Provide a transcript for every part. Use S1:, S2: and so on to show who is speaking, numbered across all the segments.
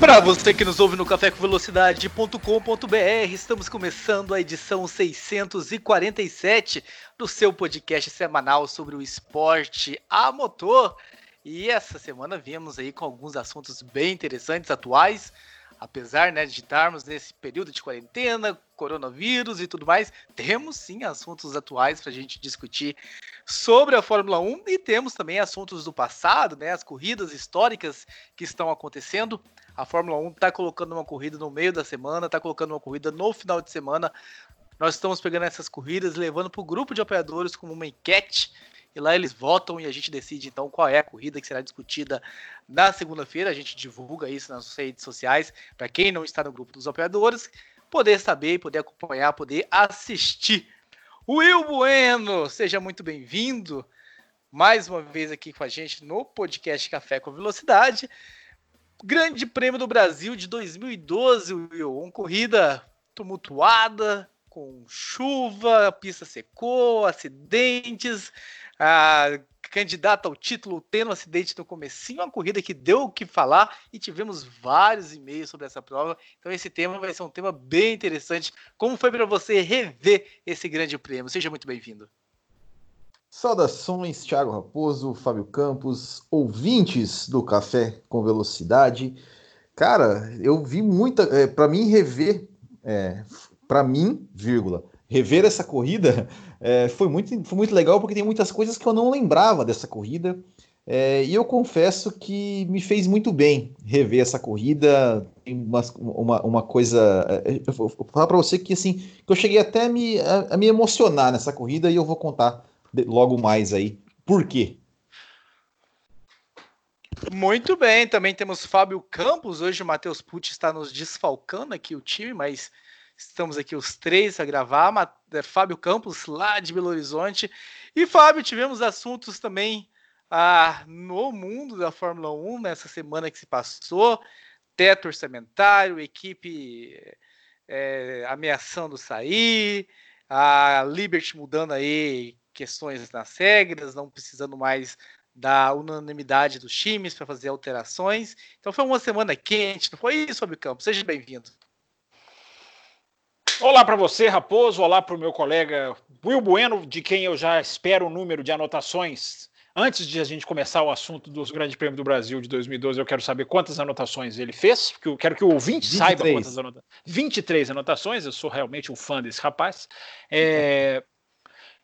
S1: Para você que nos ouve no cafécomvelocidade.com.br, estamos começando a edição 647 do seu podcast semanal sobre o esporte a motor. E essa semana viemos aí com alguns assuntos bem interessantes, atuais, apesar né, de estarmos nesse período de quarentena, coronavírus e tudo mais, temos sim assuntos atuais para a gente discutir sobre a Fórmula 1 e temos também assuntos do passado, né, as corridas históricas que estão acontecendo. A Fórmula 1 está colocando uma corrida no meio da semana, está colocando uma corrida no final de semana. Nós estamos pegando essas corridas, levando para o grupo de apoiadores como uma enquete. E lá eles votam e a gente decide então qual é a corrida que será discutida na segunda-feira. A gente divulga isso nas redes sociais para quem não está no grupo dos apoiadores poder saber, poder acompanhar, poder assistir. Will Bueno, seja muito bem-vindo mais uma vez aqui com a gente no podcast Café com Velocidade. Grande Prêmio do Brasil de 2012, Will. Uma corrida tumultuada, com chuva, a pista secou, acidentes, a candidata ao título tendo um acidente no comecinho, uma corrida que deu o que falar e tivemos vários e-mails sobre essa prova. Então esse tema vai ser um tema bem interessante. Como foi para você rever esse grande prêmio? Seja muito bem-vindo.
S2: Saudações, Thiago Raposo, Fábio Campos, ouvintes do Café com Velocidade. Cara, eu vi muita. É, para mim, rever é, para mim, vírgula, rever essa corrida é, foi, muito, foi muito legal porque tem muitas coisas que eu não lembrava dessa corrida. É, e eu confesso que me fez muito bem rever essa corrida. Uma, uma, uma coisa. É, eu vou falar para você que assim, que eu cheguei até a me, a, a me emocionar nessa corrida e eu vou contar logo mais aí. Por quê?
S1: Muito bem, também temos Fábio Campos. Hoje o Matheus Pucci está nos desfalcando aqui o time, mas Estamos aqui os três a gravar. É, Fábio Campos, lá de Belo Horizonte. E, Fábio, tivemos assuntos também ah, no mundo da Fórmula 1 nessa semana que se passou. Teto orçamentário, equipe é, ameaçando sair, a Liberty mudando aí questões nas regras, não precisando mais da unanimidade dos times para fazer alterações. Então foi uma semana quente, não foi isso, Fábio Campos? Seja bem-vindo.
S3: Olá para você, Raposo. Olá para o meu colega Will Bueno, de quem eu já espero o número de anotações. Antes de a gente começar o assunto dos Grande Prêmio do Brasil de 2012, eu quero saber quantas anotações ele fez, porque eu quero que o ouvinte 23. saiba quantas anotações. 23 anotações, eu sou realmente um fã desse rapaz. É...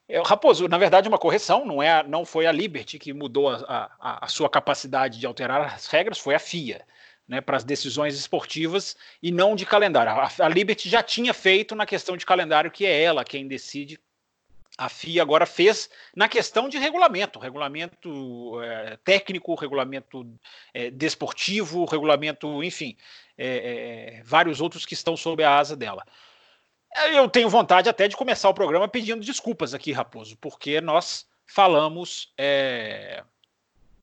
S3: É, Raposo, na verdade, uma correção, não, é, não foi a Liberty que mudou a, a, a sua capacidade de alterar as regras, foi a FIA né, para as decisões esportivas e não de calendário. A, a Liberty já tinha feito na questão de calendário, que é ela quem decide. A FIA agora fez na questão de regulamento, regulamento é, técnico, regulamento é, desportivo, regulamento, enfim, é, vários outros que estão sob a asa dela. Eu tenho vontade até de começar o programa pedindo desculpas aqui, Raposo, porque nós falamos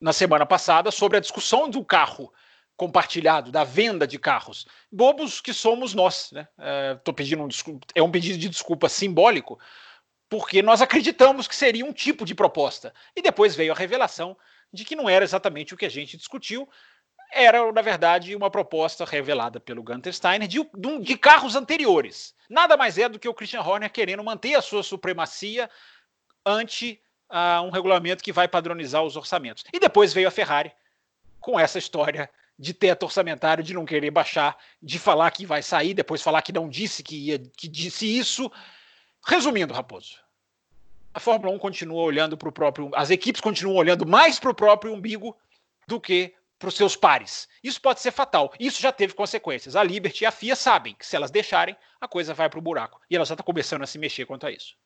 S3: na semana passada sobre a discussão do carro compartilhado da venda de carros. Bobos que somos nós, né? Estou é, pedindo um desculpa, é um pedido de desculpa simbólico, porque nós acreditamos que seria um tipo de proposta. E depois veio a revelação de que não era exatamente o que a gente discutiu. Era, na verdade, uma proposta revelada pelo Gunter Steiner de, de carros anteriores. Nada mais é do que o Christian Horner querendo manter a sua supremacia ante uh, um regulamento que vai padronizar os orçamentos. E depois veio a Ferrari com essa história de teto orçamentário, de não querer baixar, de falar que vai sair, depois falar que não disse que ia, que disse isso. Resumindo, Raposo, a Fórmula 1 continua olhando para o próprio, as equipes continuam olhando mais para o próprio umbigo do que para os seus pares. Isso pode ser fatal. Isso já teve consequências. A Liberty e a FIA sabem que se elas deixarem, a coisa vai para o buraco. E ela já está começando a se mexer quanto a isso.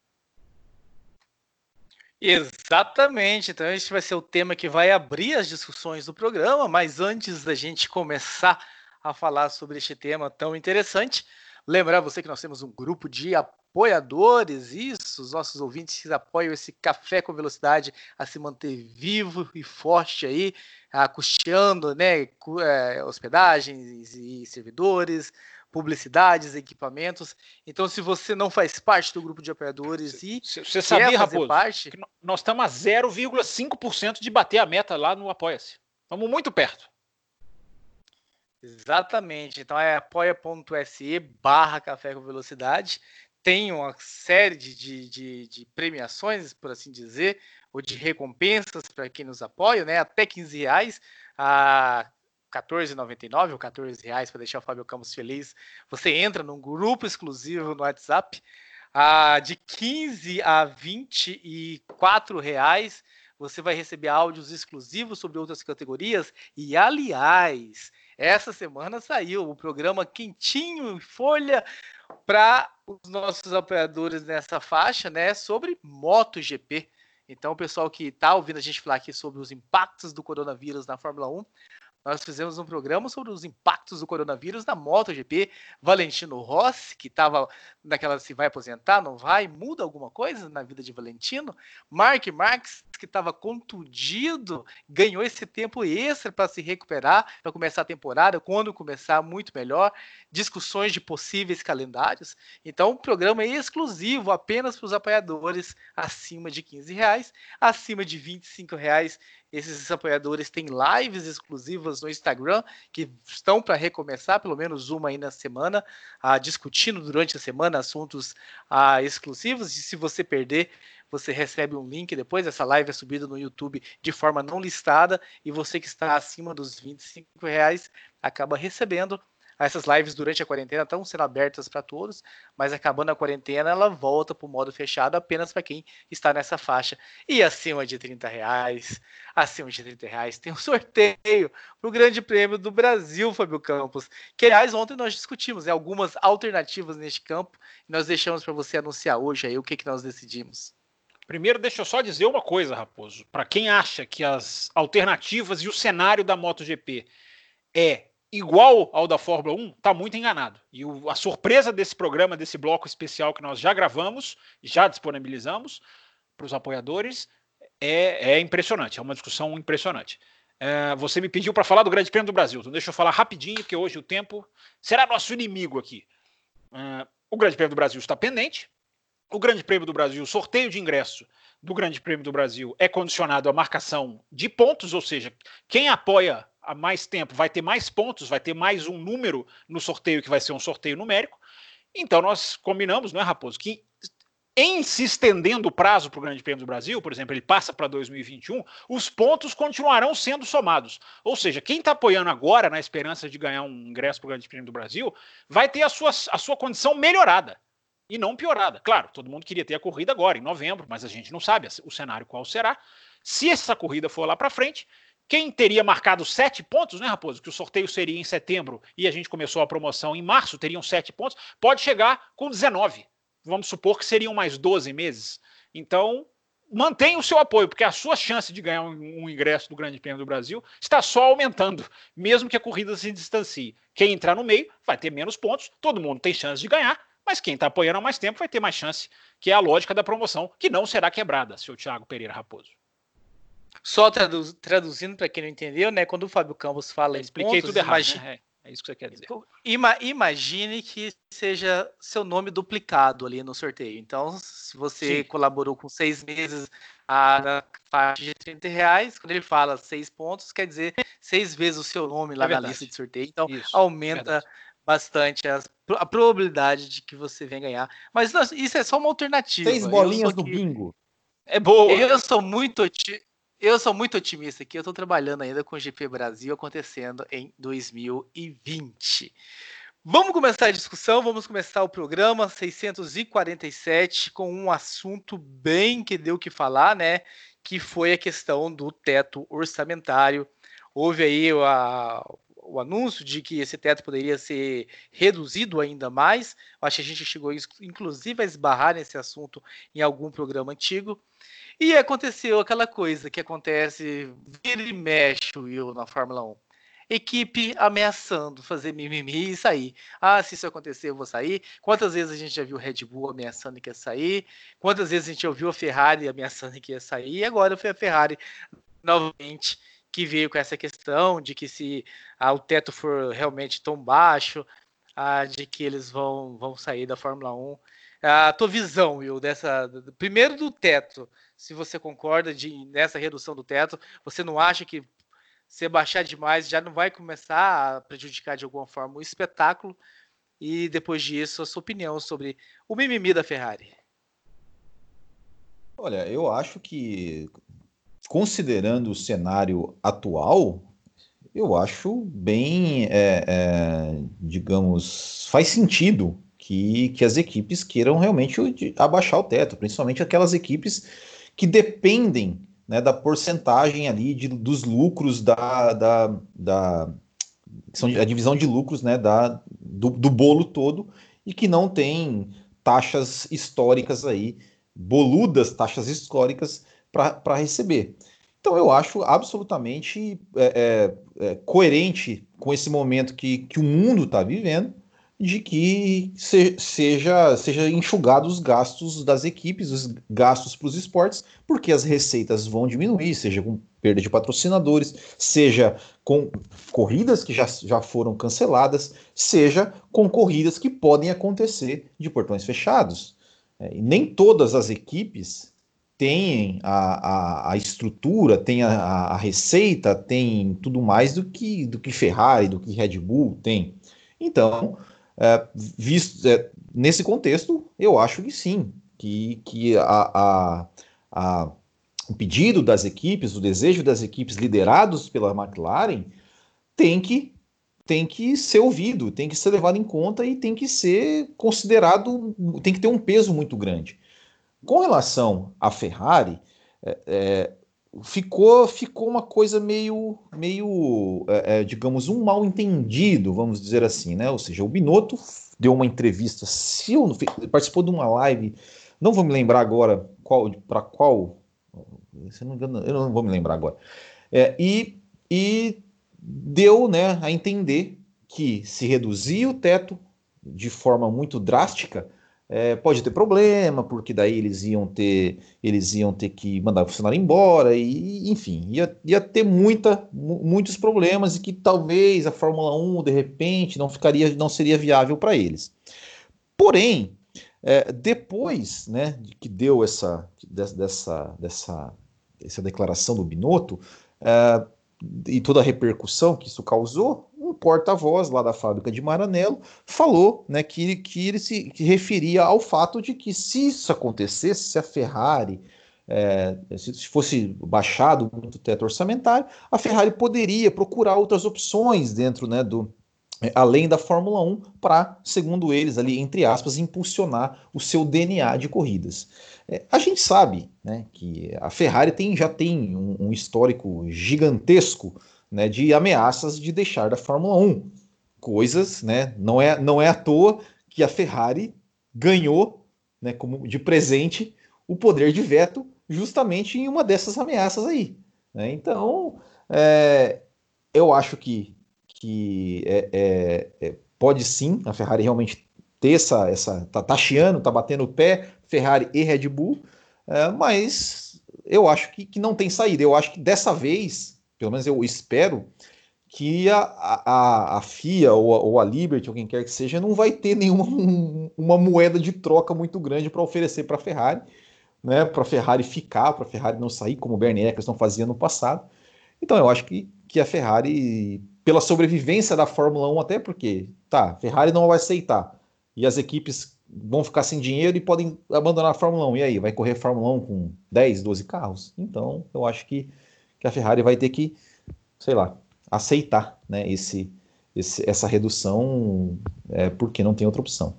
S1: Exatamente, então este vai ser o tema que vai abrir as discussões do programa, mas antes da gente começar a falar sobre este tema tão interessante, Lembrar você que nós temos um grupo de apoiadores, isso, os nossos ouvintes que apoiam esse café com velocidade a se manter vivo e forte aí, custeando né, é, hospedagens e servidores, publicidades, equipamentos. Então, se você não faz parte do grupo de apoiadores e
S3: você sabia, Raposo, parte... nós estamos a 0,5% de bater a meta lá no Apoia-se. Estamos muito perto.
S1: Exatamente. Então é apoia.se barra café com velocidade. Tem uma série de, de, de, de premiações, por assim dizer, ou de recompensas para quem nos apoia, né? Até 15 reais. A 14,99 ou 14 reais para deixar o Fábio Campos feliz. Você entra num grupo exclusivo no WhatsApp. Ah, de 15 a 24 reais você vai receber áudios exclusivos sobre outras categorias. E aliás, essa semana saiu o programa Quentinho em Folha para os nossos apoiadores nessa faixa, né? Sobre MotoGP. Então, o pessoal que está ouvindo a gente falar aqui sobre os impactos do coronavírus na Fórmula 1, nós fizemos um programa sobre os impactos do coronavírus na MotoGP. Valentino Rossi, que estava naquela se vai aposentar, não vai, muda alguma coisa na vida de Valentino. Mark Marques, que estava contundido, ganhou esse tempo extra para se recuperar, para começar a temporada, quando começar muito melhor. Discussões de possíveis calendários. Então, o programa é exclusivo apenas para os apoiadores acima de 15 reais, acima de 25 reais esses apoiadores têm lives exclusivas no Instagram que estão para recomeçar, pelo menos uma aí na semana, uh, discutindo durante a semana assuntos uh, exclusivos. E se você perder, você recebe um link depois. Essa live é subida no YouTube de forma não listada e você que está acima dos 25 reais acaba recebendo essas lives durante a quarentena estão sendo abertas para todos, mas acabando a quarentena, ela volta para o modo fechado apenas para quem está nessa faixa. E acima de 30 reais, acima de 30 reais, tem um sorteio para o Grande Prêmio do Brasil, Fábio Campos. Que, aliás, ontem nós discutimos né, algumas alternativas neste campo e nós deixamos para você anunciar hoje aí o que, que nós decidimos.
S3: Primeiro, deixa eu só dizer uma coisa, Raposo. Para quem acha que as alternativas e o cenário da MotoGP é igual ao da Fórmula 1, está muito enganado. E o, a surpresa desse programa, desse bloco especial que nós já gravamos, já disponibilizamos para os apoiadores, é, é, impressionante. É uma discussão impressionante. É, você me pediu para falar do Grande Prêmio do Brasil, então deixa eu falar rapidinho, porque hoje o tempo será nosso inimigo aqui. É, o Grande Prêmio do Brasil está pendente. O Grande Prêmio do Brasil, o sorteio de ingresso do Grande Prêmio do Brasil é condicionado à marcação de pontos, ou seja, quem apoia há mais tempo vai ter mais pontos, vai ter mais um número no sorteio que vai ser um sorteio numérico. Então nós combinamos, não é, Raposo, que em se estendendo o prazo para o Grande Prêmio do Brasil, por exemplo, ele passa para 2021, os pontos continuarão sendo somados. Ou seja, quem está apoiando agora na esperança de ganhar um ingresso para o Grande Prêmio do Brasil, vai ter a sua, a sua condição melhorada e não piorada. Claro, todo mundo queria ter a corrida agora, em novembro, mas a gente não sabe o cenário qual será. Se essa corrida for lá para frente, quem teria marcado sete pontos, né, Raposo? Que o sorteio seria em setembro e a gente começou a promoção em março, teriam sete pontos, pode chegar com 19. Vamos supor que seriam mais 12 meses. Então, mantenha o seu apoio, porque a sua chance de ganhar um, ingresso do Grande Prêmio do Brasil está só aumentando, mesmo que a corrida se distancie. Quem entrar no meio vai ter menos pontos, todo mundo tem chance de ganhar, mas quem está apoiando há mais tempo vai ter mais chance, que é a lógica da promoção, que não será quebrada, seu Thiago Pereira Raposo.
S1: Só traduz, traduzindo para quem não entendeu, né? Quando o Fábio Campos fala Eu
S3: expliquei pontos, tudo errado. Imagine, né? é, é, isso que você quer dizer.
S1: Ima, imagine que seja seu nome duplicado ali no sorteio. Então, se você Sim. colaborou com seis meses a, na faixa de 30 reais, quando ele fala seis pontos, quer dizer seis vezes o seu nome lá é na lista de sorteio. Então, isso, aumenta bastante as, a probabilidade de que você venha ganhar. Mas não, isso é só uma alternativa.
S2: Seis bolinhas do bingo.
S1: É boa. Eu sou muito eu sou muito otimista aqui. Eu estou trabalhando ainda com o GP Brasil acontecendo em 2020. Vamos começar a discussão, vamos começar o programa 647 com um assunto bem que deu o que falar, né? Que foi a questão do teto orçamentário. Houve aí a, o anúncio de que esse teto poderia ser reduzido ainda mais. Acho que a gente chegou, inclusive, a esbarrar nesse assunto em algum programa antigo. E aconteceu aquela coisa que acontece, vira e mexe, Will, na Fórmula 1. equipe ameaçando fazer mimimi e sair. Ah, se isso acontecer, eu vou sair. Quantas vezes a gente já viu o Red Bull ameaçando que ia sair? Quantas vezes a gente ouviu a Ferrari ameaçando que ia sair? E agora foi a Ferrari novamente que veio com essa questão de que se ah, o teto for realmente tão baixo, ah, de que eles vão, vão sair da Fórmula 1. A tua visão, Will, dessa. Primeiro do teto, se você concorda de, nessa redução do teto, você não acha que se baixar demais já não vai começar a prejudicar de alguma forma o espetáculo? E depois disso, a sua opinião sobre o mimimi da Ferrari.
S2: Olha, eu acho que, considerando o cenário atual, eu acho bem, é, é, digamos, faz sentido que, que as equipes queiram realmente abaixar o teto, principalmente aquelas equipes que dependem né, da porcentagem ali de, dos lucros da, da, da são a divisão de lucros né, da, do, do bolo todo e que não tem taxas históricas aí, boludas taxas históricas para receber. Então eu acho absolutamente é, é, é, coerente com esse momento que, que o mundo está vivendo, de que se, seja, seja enxugado os gastos das equipes, os gastos para os esportes, porque as receitas vão diminuir, seja com perda de patrocinadores, seja com corridas que já, já foram canceladas, seja com corridas que podem acontecer de portões fechados. É, e nem todas as equipes têm a, a, a estrutura, têm a, a, receita, têm tudo mais do que, do que Ferrari, do que Red Bull tem. Então, é, visto, é, nesse contexto, eu acho que sim, que, que a, a, o pedido das equipes, o desejo das equipes liderados pela McLaren tem que, tem que ser ouvido, tem que ser levado em conta e tem que ser considerado, tem que ter um peso muito grande. Com relação à Ferrari, é, é, ficou ficou uma coisa meio meio é, é, digamos um mal entendido vamos dizer assim né? Ou seja o Binotto deu uma entrevista se eu, participou de uma live não vou me lembrar agora qual para qual se não engano, eu não vou me lembrar agora. É, e e deu né a entender que se reduzir o teto de forma muito drástica é, pode ter problema, porque daí eles iam ter, eles iam ter que mandar o funcionário embora, e enfim, ia, ia ter muita, muitos problemas e que talvez a Fórmula 1, de repente, não ficaria, não seria viável para eles. Porém, é, depois né, que deu essa, dessa, dessa, essa declaração do Binotto, é, e toda a repercussão que isso causou, um porta-voz lá da fábrica de Maranello falou né, que, que ele se que referia ao fato de que se isso acontecesse, se a Ferrari é, se fosse baixado o teto orçamentário, a Ferrari poderia procurar outras opções dentro né, do, é, além da Fórmula 1, para, segundo eles, ali, entre aspas, impulsionar o seu DNA de corridas. É, a gente sabe né, que a Ferrari tem, já tem um, um histórico gigantesco né, de ameaças de deixar da Fórmula 1. Coisas, né? Não é, não é à toa que a Ferrari ganhou né, como de presente o poder de veto justamente em uma dessas ameaças aí. Né? Então, é, eu acho que, que é, é, é pode sim a Ferrari realmente ter essa, essa tá taxiando, tá batendo o pé, Ferrari e Red Bull, é, mas eu acho que, que não tem saída. Eu acho que dessa vez pelo menos eu espero, que a, a, a FIA ou a, ou a Liberty, ou quem quer que seja, não vai ter nenhuma um, uma moeda de troca muito grande para oferecer para a Ferrari, né, para a Ferrari ficar, para a Ferrari não sair, como o Bernie Eccleston fazia no passado. Então eu acho que, que a Ferrari, pela sobrevivência da Fórmula 1, até porque, tá, a Ferrari não vai aceitar, e as equipes vão ficar sem dinheiro e podem abandonar a Fórmula 1. E aí, vai correr Fórmula 1 com 10, 12 carros? Então, eu acho que que a Ferrari vai ter que, sei lá, aceitar né, esse, esse essa redução, é, porque não tem outra opção.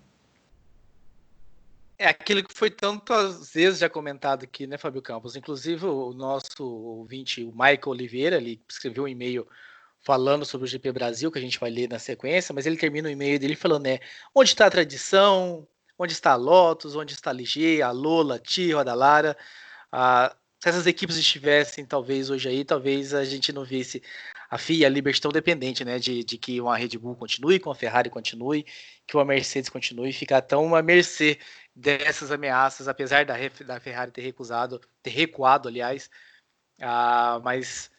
S1: É aquilo que foi tantas vezes já comentado aqui, né, Fábio Campos? Inclusive, o nosso ouvinte, o Michael Oliveira, ele escreveu um e-mail falando sobre o GP Brasil, que a gente vai ler na sequência, mas ele termina o e-mail dele falando, né, onde está a tradição, onde está a Lotus, onde está a Ligier, a Lola, a Tia, a Roda Lara, a, se essas equipes estivessem, talvez, hoje aí, talvez a gente não visse a FIA e a Liberty tão dependente, né, de, de que uma Red Bull continue, que uma Ferrari continue, que uma Mercedes continue, ficar tão à mercê dessas ameaças, apesar da, da Ferrari ter recusado, ter recuado, aliás, ah, mas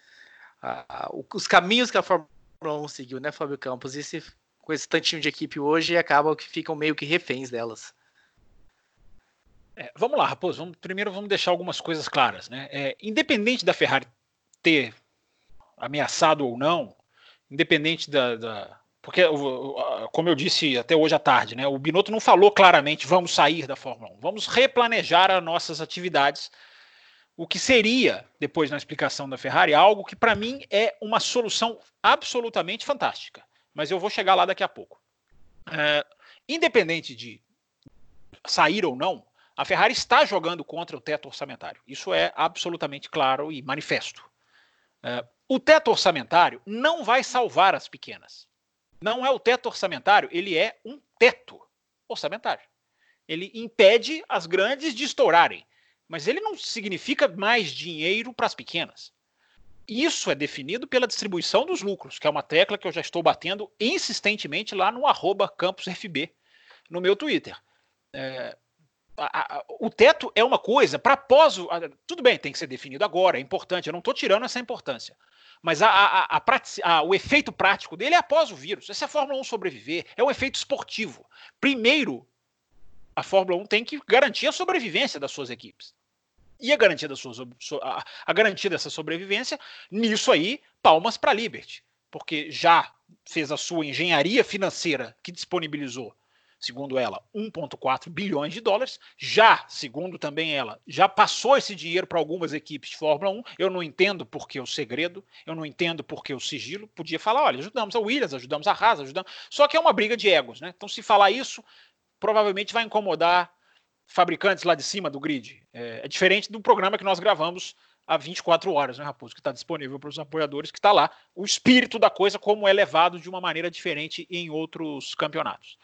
S1: ah, os caminhos que a Fórmula 1 seguiu, né, Fábio Campos, esse, com esse tantinho de equipe hoje, acabam que ficam meio que reféns delas.
S3: É, vamos lá, Raposo. Vamos, primeiro vamos deixar algumas coisas claras. Né? É, independente da Ferrari ter ameaçado ou não, independente da. da porque, como eu disse até hoje à tarde, né, o Binotto não falou claramente vamos sair da Fórmula 1, vamos replanejar as nossas atividades. O que seria, depois na explicação da Ferrari, algo que para mim é uma solução absolutamente fantástica. Mas eu vou chegar lá daqui a pouco. É, independente de sair ou não, a Ferrari está jogando contra o teto orçamentário. Isso é absolutamente claro e manifesto. É, o teto orçamentário não vai salvar as pequenas. Não é o teto orçamentário, ele é um teto orçamentário. Ele impede as grandes de estourarem, mas ele não significa mais dinheiro para as pequenas. Isso é definido pela distribuição dos lucros, que é uma tecla que eu já estou batendo insistentemente lá no arroba campusfb no meu Twitter. É, a, o teto é uma coisa para pós. tudo bem, tem que ser definido agora, é importante, eu não estou tirando essa importância. Mas a, o efeito prático dele é após o vírus. Se a Fórmula 1 sobreviver, é um efeito esportivo. Primeiro, a Fórmula 1 tem que garantir a sobrevivência das suas equipes. E a garantia, da sua, a garantia dessa sobrevivência, nisso aí, palmas para a Liberty. Porque já fez a sua engenharia financeira que disponibilizou segundo ela, 1,4 bilhões de dólares. Já, segundo também ela, já passou esse dinheiro para algumas equipes de Fórmula 1. Eu não entendo por que o segredo, eu não entendo por que o sigilo. Podia falar, olha, ajudamos a Williams, ajudamos a Haas, ajudamos. Só que é uma briga de egos, né? Então, se falar isso, provavelmente vai incomodar fabricantes lá de cima do grid. É, é diferente do programa que nós gravamos há 24 horas, né, Raposo? Que está disponível para os apoiadores, que está lá o espírito da coisa, como é levado de uma maneira diferente em outros campeonatos.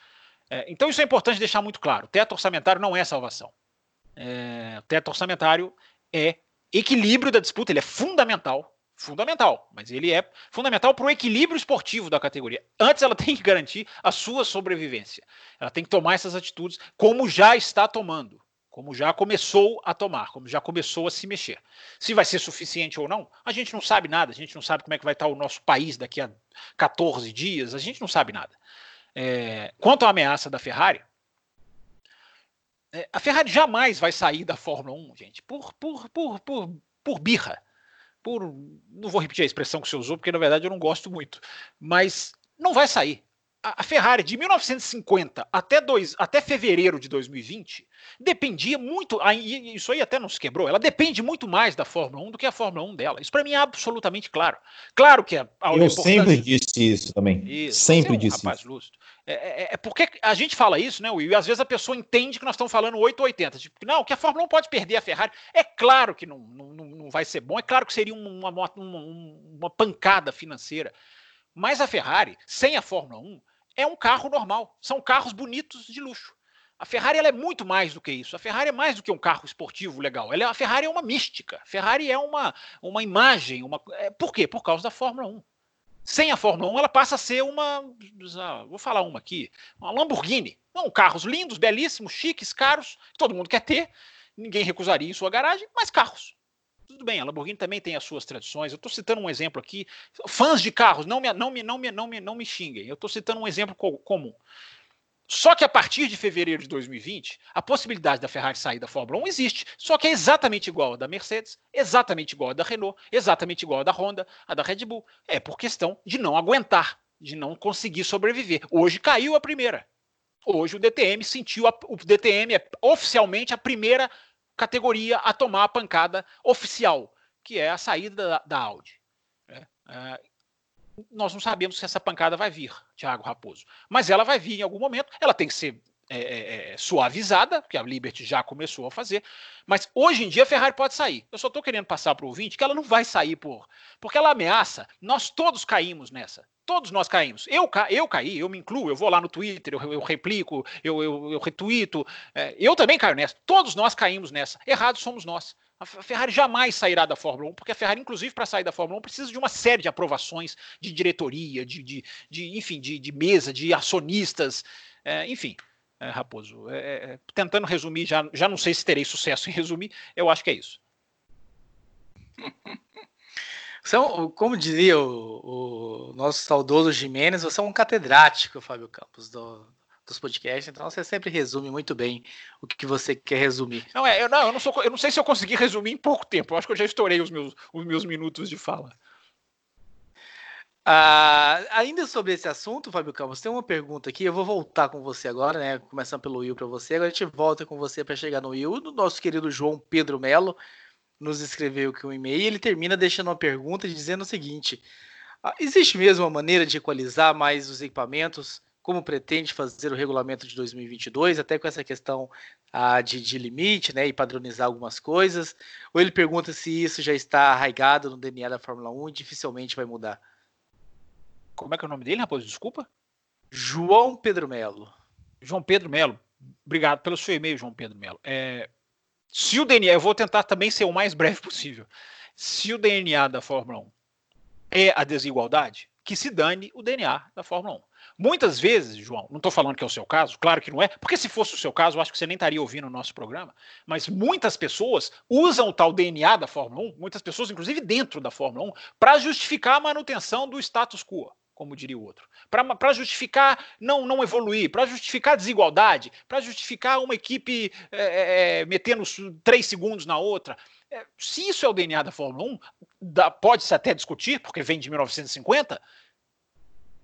S3: É, então isso é importante deixar muito claro. Teto orçamentário não é salvação. É, teto orçamentário é equilíbrio da disputa, ele é fundamental. Fundamental, mas ele é fundamental para o equilíbrio esportivo da categoria. Antes, ela tem que garantir a sua sobrevivência. Ela tem que tomar essas atitudes, como já está tomando, como já começou a tomar, como já começou a se mexer. Se vai ser suficiente ou não, a gente não sabe nada. A gente não sabe como é que vai estar o nosso país daqui a 14 dias. A gente não sabe nada. É, quanto à ameaça da Ferrari, é, a Ferrari jamais vai sair da Fórmula 1, gente, por, por, por, por, por birra. Por, não vou repetir a expressão que você usou, porque na verdade eu não gosto muito, mas não vai sair a Ferrari de 1950 até, dois, até fevereiro de 2020 dependia muito, isso aí até não se quebrou, ela depende muito mais da Fórmula 1 do que a Fórmula 1 dela. Isso para mim é absolutamente claro. Claro que a,
S2: Eu sempre disse isso também. Isso, sempre é um disse rapaz isso.
S3: É, é, é, porque a gente fala isso, né, Will? E às vezes a pessoa entende que nós estamos falando 8 ou 80. Tipo, não, que a Fórmula 1 pode perder a Ferrari. É claro que não, não, não vai ser bom, é claro que seria uma, uma, uma, uma pancada financeira. Mas a Ferrari, sem a Fórmula 1, é um carro normal. São carros bonitos de luxo. A Ferrari é muito mais do que isso. A Ferrari é mais do que um carro esportivo legal. Ela é, a Ferrari é uma mística. A Ferrari é uma, uma imagem. Uma, é, por quê? Por causa da Fórmula 1. Sem a Fórmula 1, ela passa a ser uma. Ah, vou falar uma aqui. Uma Lamborghini. Não, carros lindos, belíssimos, chiques, caros. Todo mundo quer ter. Ninguém recusaria em sua garagem, mas carros. Tudo bem, a Lamborghini também tem as suas tradições. Eu estou citando um exemplo aqui. Fãs de carros, não me, não me, não me, não me, não me xinguem. Eu estou citando um exemplo co comum. Só que a partir de fevereiro de 2020, a possibilidade da Ferrari sair da Fórmula 1 existe. Só que é exatamente igual a da Mercedes, exatamente igual a da Renault, exatamente igual a da Honda, a da Red Bull. É por questão de não aguentar, de não conseguir sobreviver. Hoje caiu a primeira. Hoje o DTM sentiu, a, o DTM é oficialmente a primeira categoria a tomar a pancada oficial, que é a saída da, da Audi. Né? É, nós não sabemos se essa pancada vai vir, Thiago Raposo. Mas ela vai vir em algum momento, ela tem que ser é, é, é suavizada, que a Liberty já começou a fazer, mas hoje em dia a Ferrari pode sair. Eu só estou querendo passar para o ouvinte que ela não vai sair por. Porque ela ameaça, nós todos caímos nessa. Todos nós caímos. Eu, ca, eu caí, eu me incluo, eu vou lá no Twitter, eu, eu replico, eu, eu, eu retuito. É, eu também caio nessa. Todos nós caímos nessa. Errados somos nós. A Ferrari jamais sairá da Fórmula 1, porque a Ferrari, inclusive, para sair da Fórmula 1, precisa de uma série de aprovações de diretoria, de, de, de enfim, de, de, mesa, de acionistas, é, enfim. É, Raposo, é, é, é, tentando resumir, já, já não sei se terei sucesso em resumir, eu acho que é isso.
S1: São, como dizia o, o nosso saudoso Jimenez, você é um catedrático, Fábio Campos, do, dos podcasts, então você sempre resume muito bem o que você quer resumir.
S3: Não, é, eu, não, eu não, sou, eu não sei se eu consegui resumir em pouco tempo, eu acho que eu já estourei os meus, os meus minutos de fala.
S1: Ah, ainda sobre esse assunto, Fábio Campos, tem uma pergunta aqui. Eu vou voltar com você agora, né? Começando pelo Will para você. Agora a gente volta com você para chegar no Will, do nosso querido João Pedro Melo nos escreveu aqui um e-mail ele termina deixando uma pergunta dizendo o seguinte: ah, existe mesmo uma maneira de equalizar mais os equipamentos, como pretende fazer o regulamento de 2022, até com essa questão ah, de, de, limite, né, e padronizar algumas coisas? Ou ele pergunta se isso já está arraigado no DNA da Fórmula 1 e dificilmente vai mudar?
S3: Como é que é o nome dele, Raposo? Desculpa.
S1: João Pedro Melo.
S3: João Pedro Melo, obrigado pelo seu e-mail, João Pedro Melo. É, se o DNA, eu vou tentar também ser o mais breve possível. Se o DNA da Fórmula 1 é a desigualdade, que se dane o DNA da Fórmula 1. Muitas vezes, João, não estou falando que é o seu caso, claro que não é, porque se fosse o seu caso, eu acho que você nem estaria ouvindo o nosso programa, mas muitas pessoas usam o tal DNA da Fórmula 1, muitas pessoas, inclusive dentro da Fórmula 1, para justificar a manutenção do status quo como diria o outro, para justificar não, não evoluir, para justificar desigualdade, para justificar uma equipe é, é, metendo três segundos na outra. É, se isso é o DNA da Fórmula 1, pode-se até discutir, porque vem de 1950.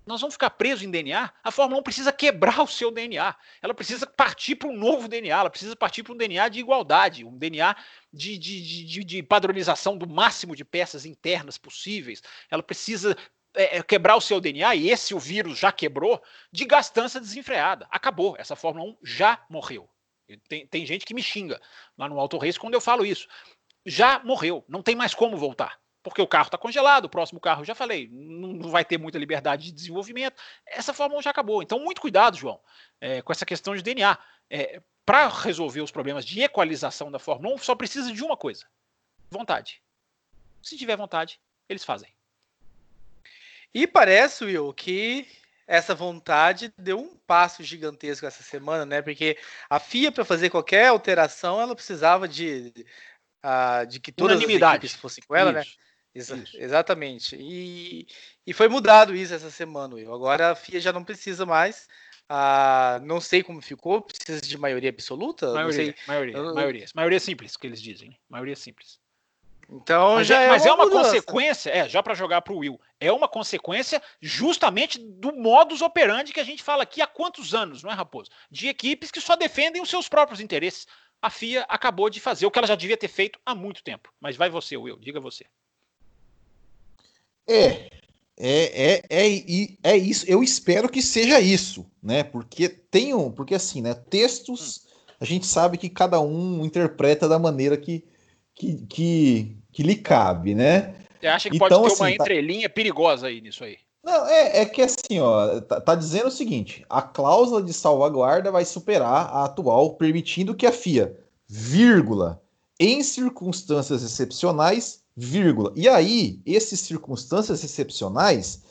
S3: Nós vamos ficar presos em DNA. A Fórmula 1 precisa quebrar o seu DNA. Ela precisa partir para um novo DNA. Ela precisa partir para um DNA de igualdade, um DNA de, de, de, de padronização do máximo de peças internas possíveis. Ela precisa é, é, quebrar o seu DNA, e esse o vírus já quebrou, de gastança desenfreada. Acabou. Essa Fórmula 1 já morreu. Tem, tem gente que me xinga lá no Auto Race quando eu falo isso. Já morreu. Não tem mais como voltar. Porque o carro está congelado, o próximo carro, já falei, não, vai ter muita liberdade de desenvolvimento. Essa Fórmula 1 já acabou. Então, muito cuidado, João, é, com essa questão de DNA. É, Para resolver os problemas de equalização da Fórmula 1, só precisa de uma coisa: vontade. Se tiver vontade, eles fazem.
S1: E parece, Will, que essa vontade deu um passo gigantesco essa semana, né? Porque a FIA, para fazer qualquer alteração, ela precisava de, uh, de que todas as equipes fossem com ela, né? isso, né? Exa isso. Exatamente. E, e foi mudado isso essa semana, Will. Agora a FIA já não precisa mais. Uh, não sei como ficou, precisa de maioria absoluta?
S3: Maioria, maioria, maioria. Maioria simples, que eles dizem. Maioria simples.
S1: Então
S3: mas
S1: já
S3: é,
S1: é
S3: mas
S1: uma,
S3: é uma consequência, é, já para jogar para o Will, é uma consequência justamente do modus operandi que a gente fala aqui há quantos anos, não é, Raposo? De equipes que só defendem os seus próprios interesses. A FIA acabou de fazer o que ela já devia ter feito há muito tempo. Mas vai você, Will, diga você.
S2: É, é, é, é, é isso. Eu espero que seja isso, né? Porque tem um, porque assim, né? Textos, hum. a gente sabe que cada um interpreta da maneira que, que, que, que lhe cabe, né?
S3: Você acha que então, pode ter assim, uma tá... entrelinha perigosa aí nisso aí?
S2: Não, é, é que assim, ó, tá, tá, dizendo o seguinte: a cláusula de salvaguarda vai superar a atual, permitindo que a FIA, vírgula, em circunstâncias excepcionais, vírgula. E aí, essas circunstâncias excepcionais,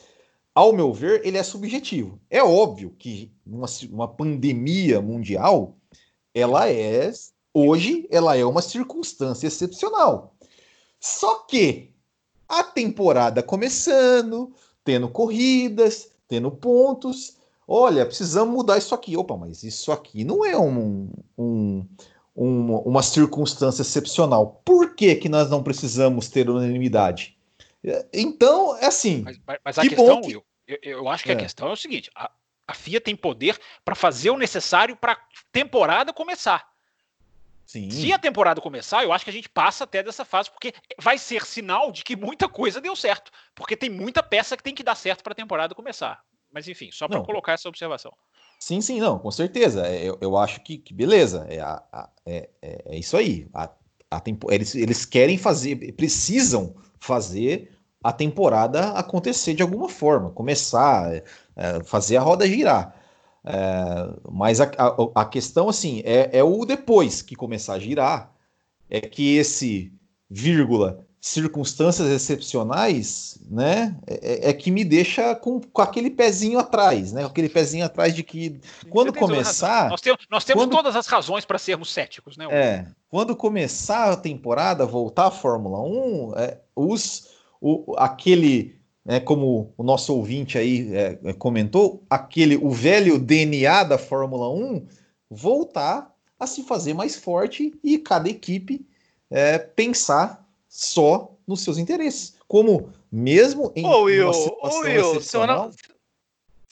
S2: ao meu ver, ele é subjetivo. É óbvio que uma, uma pandemia mundial, ela é Hoje ela é uma circunstância excepcional. Só que a temporada começando, tendo corridas, tendo pontos. Olha, precisamos mudar isso aqui. Opa, mas isso aqui não é um, um, um, uma circunstância excepcional. Por que, que nós não precisamos ter unanimidade? Então, é assim.
S3: Mas, mas a questão, que... Eu, eu, acho que é. a questão é o seguinte: a, a FIA tem poder para fazer o necessário para a temporada começar. Sim. Se a temporada começar, eu acho que a gente passa até dessa fase, porque vai ser sinal de que muita coisa deu certo. Porque tem muita peça que tem que dar certo para a temporada começar. Mas enfim, só para colocar essa observação.
S2: Sim, sim, não, com certeza. É, eu, eu acho que, que beleza. É, a, a, é, é, é, isso aí. A, a tempo, eles, eles querem fazer, precisam fazer a temporada acontecer de alguma forma, começar, é, é fazer a roda girar. É, mas a, a, a, questão, assim, é, é, o depois que começar a girar, é que esse vírgula circunstâncias excepcionais, né, é, é, que me deixa com, com aquele pezinho atrás, né, aquele pezinho atrás de que quando começar,
S3: nós temos, nós temos quando, todas as razões para sermos céticos, né?
S2: É, quando começar a temporada, voltar à Fórmula 1, é, os, o, aquele, é, como o nosso ouvinte aí é, é comentou, aquele, o velho DNA da Fórmula 1 voltar a se fazer mais forte e cada equipe é, pensar só nos seus interesses. Como mesmo
S1: em ô, Will, ô, Will, semana,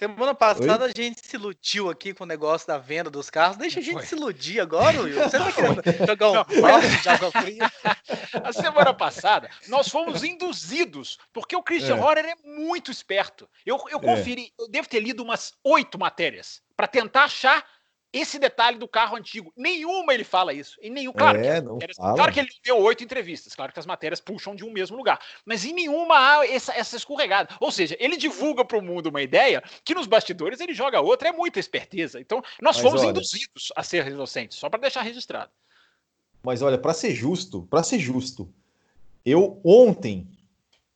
S1: semana passada Oi? a gente se iludiu aqui com o negócio da venda dos carros. Deixa a gente Foi. se iludir agora, Will. Você tá querendo jogar um balde de água fria?
S3: A semana passada nós fomos induzidos, porque o Christian é. Horner é muito esperto. Eu, eu é. conferi, é. eu devo ter lido umas oito matérias para tentar achar esse detalhe do carro antigo. Nenhuma ele fala isso. Em nenhum. Claro, é, que, claro que ele deu oito entrevistas. Claro que as matérias puxam de um mesmo lugar. Mas em nenhuma há essa, essa escorregada. Ou seja, ele divulga para o mundo uma ideia que nos bastidores ele joga outra. É muita esperteza. Então, nós mas fomos olha, induzidos a ser inocentes, só para deixar registrado.
S2: Mas olha, para ser justo, para ser justo, eu ontem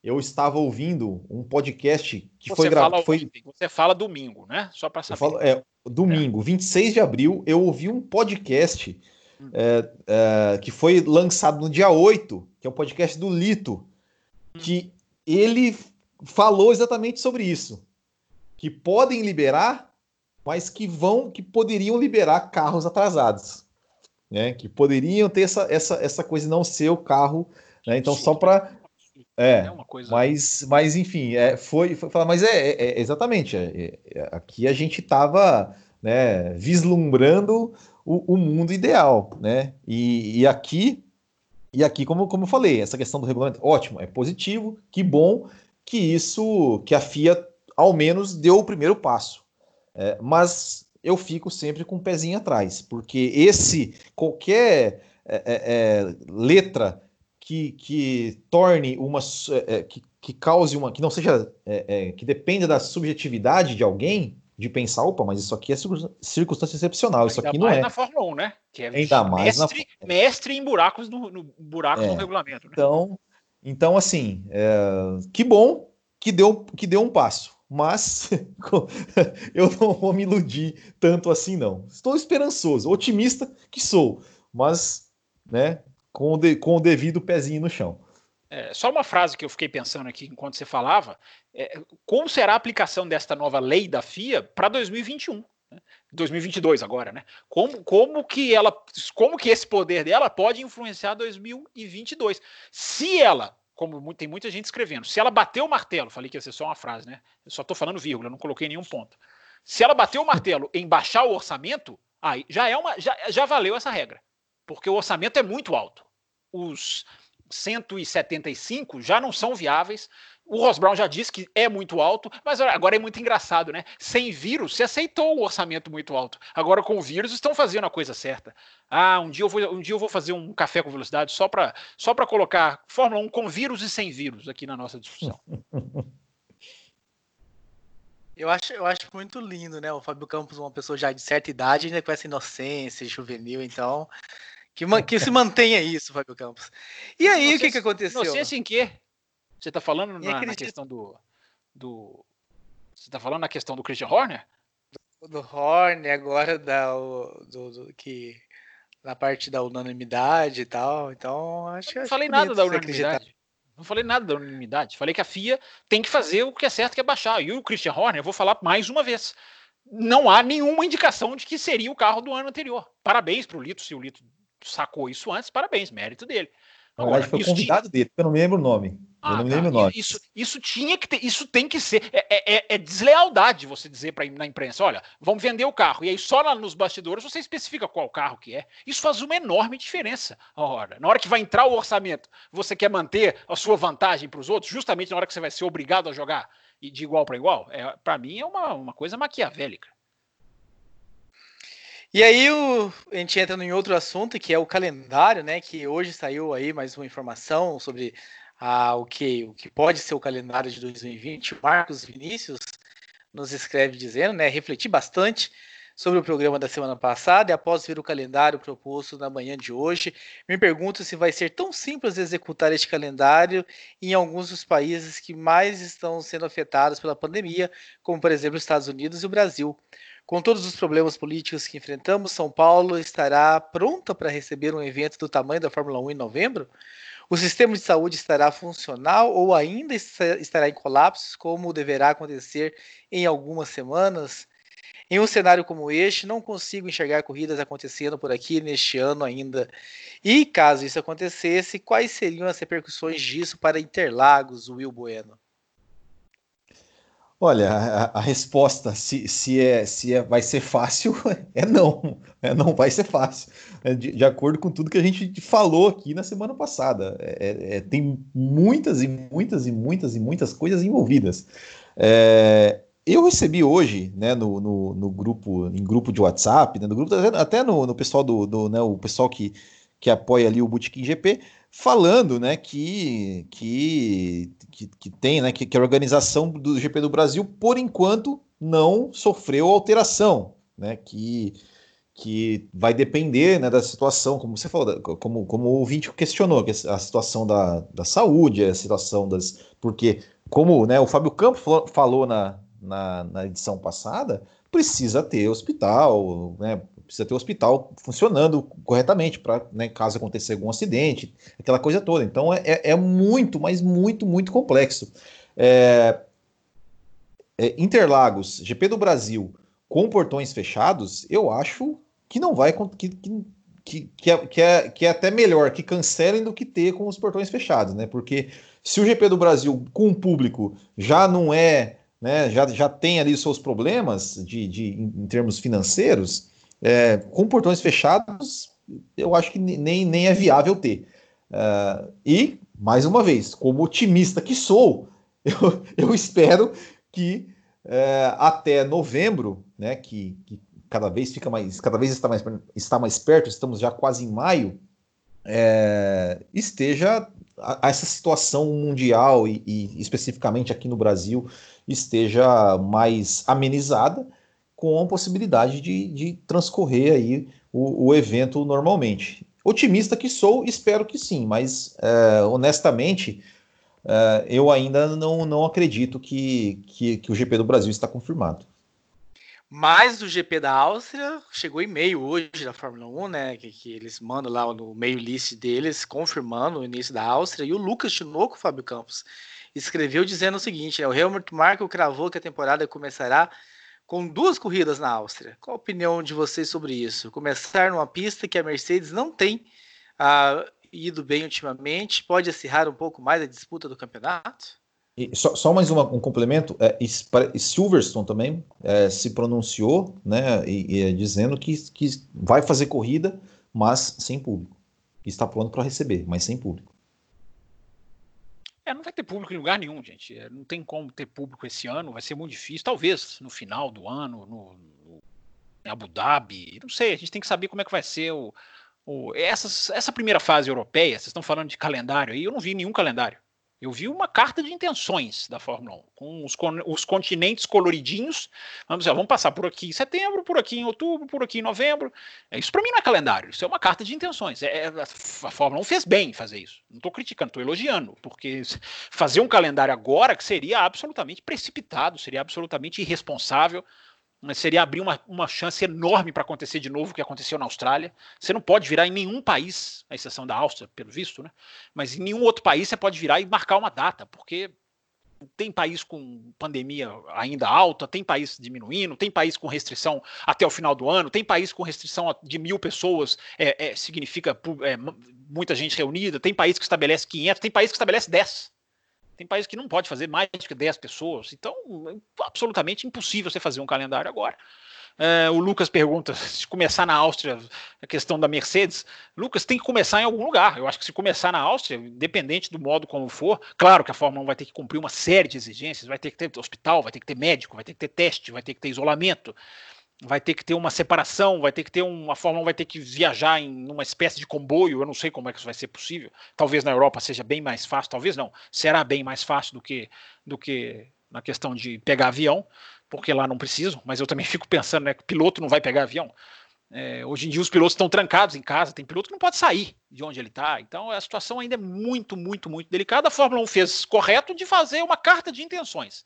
S2: eu estava ouvindo um podcast que
S3: você
S2: foi
S3: gravado. Foi... Você fala domingo, né? Só para saber.
S2: Falo, é, domingo, é. 26 de abril, eu ouvi um podcast hum. é, é, que foi lançado no dia 8, que é o um podcast do Lito, hum. que ele falou exatamente sobre isso. Que podem liberar, mas que vão, que poderiam liberar carros atrasados. Né? Que poderiam ter essa, essa, essa coisa de não ser o carro. Né? Então, só para é, é uma coisa... mas, mas enfim, é, foi, foi falar, mas é, é, é exatamente, é, é, aqui a gente estava né, vislumbrando o, o, mundo ideal, né? E, e, aqui, e aqui, como, como eu falei, essa questão do regulamento, ótimo, é positivo, que bom que isso, que a FIA ao menos deu o primeiro passo. mas eu fico sempre com o um pezinho atrás, porque esse qualquer letra que, que torne uma. É, é, que, que cause uma. que não seja. É, que dependa da subjetividade de alguém, de pensar, opa, mas isso aqui é circunstância excepcional, isso aqui não é.
S3: na Fórmula 1, né?
S2: Que é Ainda mais
S3: mestre, na... mestre em buracos no, no buracos é, no regulamento. Né?
S2: Então, então assim, é, que bom que deu, que deu um passo. Mas eu não vou me iludir tanto assim, não. Estou esperançoso, otimista que sou, mas né, com o, de, com o devido pezinho no chão.
S3: É, só uma frase que eu fiquei pensando aqui enquanto você falava: é, como será a aplicação desta nova lei da FIA para 2021? 2022 né? agora, né? Como, como que ela, como que esse poder dela pode influenciar 2022? Se ela, como tem muita gente escrevendo, se ela bater o martelo, falei que ia ser só uma frase, né? Eu só estou falando vírgula, não coloquei nenhum ponto. Se ela bater o martelo em baixar o orçamento, aí já é uma, já, já valeu essa regra, porque o orçamento é muito alto os 175 já não são viáveis. O Ross Brown já disse que é muito alto, mas agora é muito engraçado, né? Sem vírus, você aceitou o orçamento muito alto. Agora com o vírus estão fazendo a coisa certa. Ah, um dia eu vou, um dia eu vou fazer um café com velocidade só para só colocar Fórmula 1 com vírus e sem vírus aqui na nossa discussão.
S1: Eu acho, eu acho muito lindo, né? O Fábio Campos, uma pessoa já de certa idade, ainda com essa inocência juvenil, então que, que se mantenha isso, Fábio Campos. E aí, o que, que aconteceu?
S3: Inocência em quê? Você está falando na, na, questão do, do. Você está falando na questão do Christian Horner?
S1: Do, do Horner, agora da, o, do, do, que. Na parte da unanimidade e tal. Então, acho que.
S3: Não falei nada da unanimidade. Não falei nada da unanimidade. Falei que a FIA tem que fazer o que é certo, que é baixar. E o Christian Horner, eu vou falar mais uma vez. Não há nenhuma indicação de que seria o carro do ano anterior. Parabéns para o Lito, se o Lito sacou isso antes, parabéns, mérito dele.
S2: Agora, Na foi convidado tinha... dele, eu não me lembro o nome. Ah, eu não me lembro tá. o nome.
S3: Isso, isso tinha que ter, isso tem que ser. É, é, é, é deslealdade você dizer para na imprensa: olha, vamos vender o carro. E aí, só lá nos bastidores, você especifica qual carro que é. Isso faz uma enorme diferença. Ora, na hora que vai entrar o orçamento, você quer manter a sua vantagem para os outros, justamente na hora que você vai ser obrigado a jogar de igual para igual. É, para mim é uma, uma coisa maquiavélica.
S1: E aí o, a gente entra em outro assunto, que é o calendário, né? Que hoje saiu aí mais uma informação sobre ah, o, que, o que pode ser o calendário de 2020. O Marcos Vinícius nos escreve dizendo, né? Refleti bastante sobre o programa da semana passada e após ver o calendário proposto na manhã de hoje, me pergunto se vai ser tão simples executar este calendário em alguns dos países que mais estão sendo afetados pela pandemia, como por exemplo os Estados Unidos e o Brasil. Com todos os problemas políticos que enfrentamos, São Paulo estará pronta para receber um evento do tamanho da Fórmula 1 em novembro? O sistema de saúde estará funcional ou ainda estará em colapso, como deverá acontecer em algumas semanas? Em um cenário como este, não consigo enxergar corridas acontecendo por aqui neste ano ainda. E caso isso acontecesse, quais seriam as repercussões disso para Interlagos, Will Bueno?
S2: Olha, a, a, resposta, se, se, é, se é, vai ser fácil, é não. É, não vai ser fácil. É de, de, acordo com tudo que a gente falou aqui na semana passada. É, é, é tem muitas e muitas e muitas e muitas coisas envolvidas. É, eu recebi hoje, né, no, no, no, grupo, em grupo de WhatsApp, né, no grupo, até no, no pessoal do, do né, o pessoal que, que apoia ali o Bootkin GP, falando, né, que, que, que, que tem, né, que, que, a organização do GP do Brasil, por enquanto, não sofreu alteração, né, que, que vai depender, né, da situação, como você falou, como, como o ouvinte questionou, que a situação da, da saúde, a situação das... Porque, como né, o Fábio Campos falou na, na, na edição passada, precisa ter hospital, né, precisa ter o hospital funcionando corretamente para, né, caso aconteça algum acidente, aquela coisa toda. Então é, é, é muito, mas muito, muito complexo. É, é, Interlagos, GP do Brasil, com portões fechados, eu acho que não vai. Que, que, que, é, que, é, que é até melhor que cancelem do que ter com os portões fechados, né? Porque se o GP do Brasil com o público já não é, né, já, já tem ali seus problemas de, de, em termos financeiros, é, com portões fechados, eu acho que nem, nem é viável ter. Uh, e, mais uma vez, como otimista que sou, eu, eu espero que uh, até novembro, né, que, que, cada vez fica mais, cada vez está mais, está mais perto, estamos já quase em maio, é, esteja a, a essa situação mundial e, e, especificamente aqui no Brasil esteja mais amenizada com a possibilidade de, de transcorrer aí o, o, evento normalmente. Otimista que sou, espero que sim, mas é, honestamente é, eu ainda não, não acredito que, que, que o GP do Brasil está confirmado.
S1: Mas do GP da Áustria, chegou e-mail hoje da Fórmula 1, né? Que, que, eles mandam lá no meio list deles, confirmando o início da Áustria. E o Lucas Tinoco, Fábio Campos, escreveu dizendo o seguinte: né, o Helmut Marko cravou que a temporada começará com duas corridas na Áustria. Qual a opinião de vocês sobre isso? Começar numa pista que a Mercedes não tem ah, ido bem ultimamente, pode acirrar um pouco mais a disputa do campeonato?
S2: E só, só, mais uma, um complemento, é, Silverstone também é, se pronunciou, né, e, e, dizendo que, que vai fazer corrida, mas sem público. Está pronto para receber, mas sem público.
S3: É, não vai ter público em lugar nenhum, gente. É, não tem como ter público esse ano, vai ser muito difícil. Talvez no final do ano, no, no em Abu Dhabi, não sei. A gente tem que saber como é que vai ser o, o essas, essa primeira fase europeia. Vocês estão falando de calendário aí, eu não vi nenhum calendário. Eu vi uma carta de intenções da Fórmula 1, com os, os continentes coloridinhos. Vamos dizer, vamos passar por aqui em setembro, por aqui em outubro, por aqui em novembro. É, isso para mim não é calendário, isso é uma carta de intenções. É, é a Fórmula 1 fez bem fazer isso. Não estou criticando, estou elogiando, porque fazer um calendário agora que seria absolutamente precipitado, seria absolutamente irresponsável seria abrir uma, uma chance enorme para acontecer de novo o que aconteceu na Austrália. Você não pode virar em nenhum país, à exceção da Áustria, pelo visto, né? Mas em nenhum outro país você pode virar e marcar uma data, porque tem país com pandemia ainda alta, tem país diminuindo, tem país com restrição até o final do ano, tem país com restrição de mil pessoas, é, é, significa é, muita gente reunida, tem país que estabelece 500, tem país que estabelece 10. Tem países que não pode fazer mais de 10 pessoas. Então, é absolutamente impossível você fazer um calendário agora. É, o Lucas pergunta se começar na Áustria, a questão da Mercedes. Lucas tem que começar em algum lugar. Eu acho que se começar na Áustria, independente do modo como for, claro que a Fórmula 1 vai ter que cumprir uma série de exigências, vai ter que ter hospital, vai ter que ter médico, vai ter que ter teste, vai ter que ter isolamento vai ter que ter uma separação, vai ter que ter uma Fórmula 1 vai ter que viajar em uma espécie de comboio, eu não sei como é que isso vai ser possível. Talvez na Europa seja bem mais fácil, talvez não. Será bem mais fácil do que do que na questão de pegar avião. porque lá não precisam, mas eu também fico pensando, né, que o piloto não vai pegar avião. É, hoje em dia os pilotos estão trancados em casa, tem piloto que não pode sair de onde ele está. Então a situação ainda é muito, muito, muito delicada. A Fórmula 1 fez correto de fazer uma carta de intenções.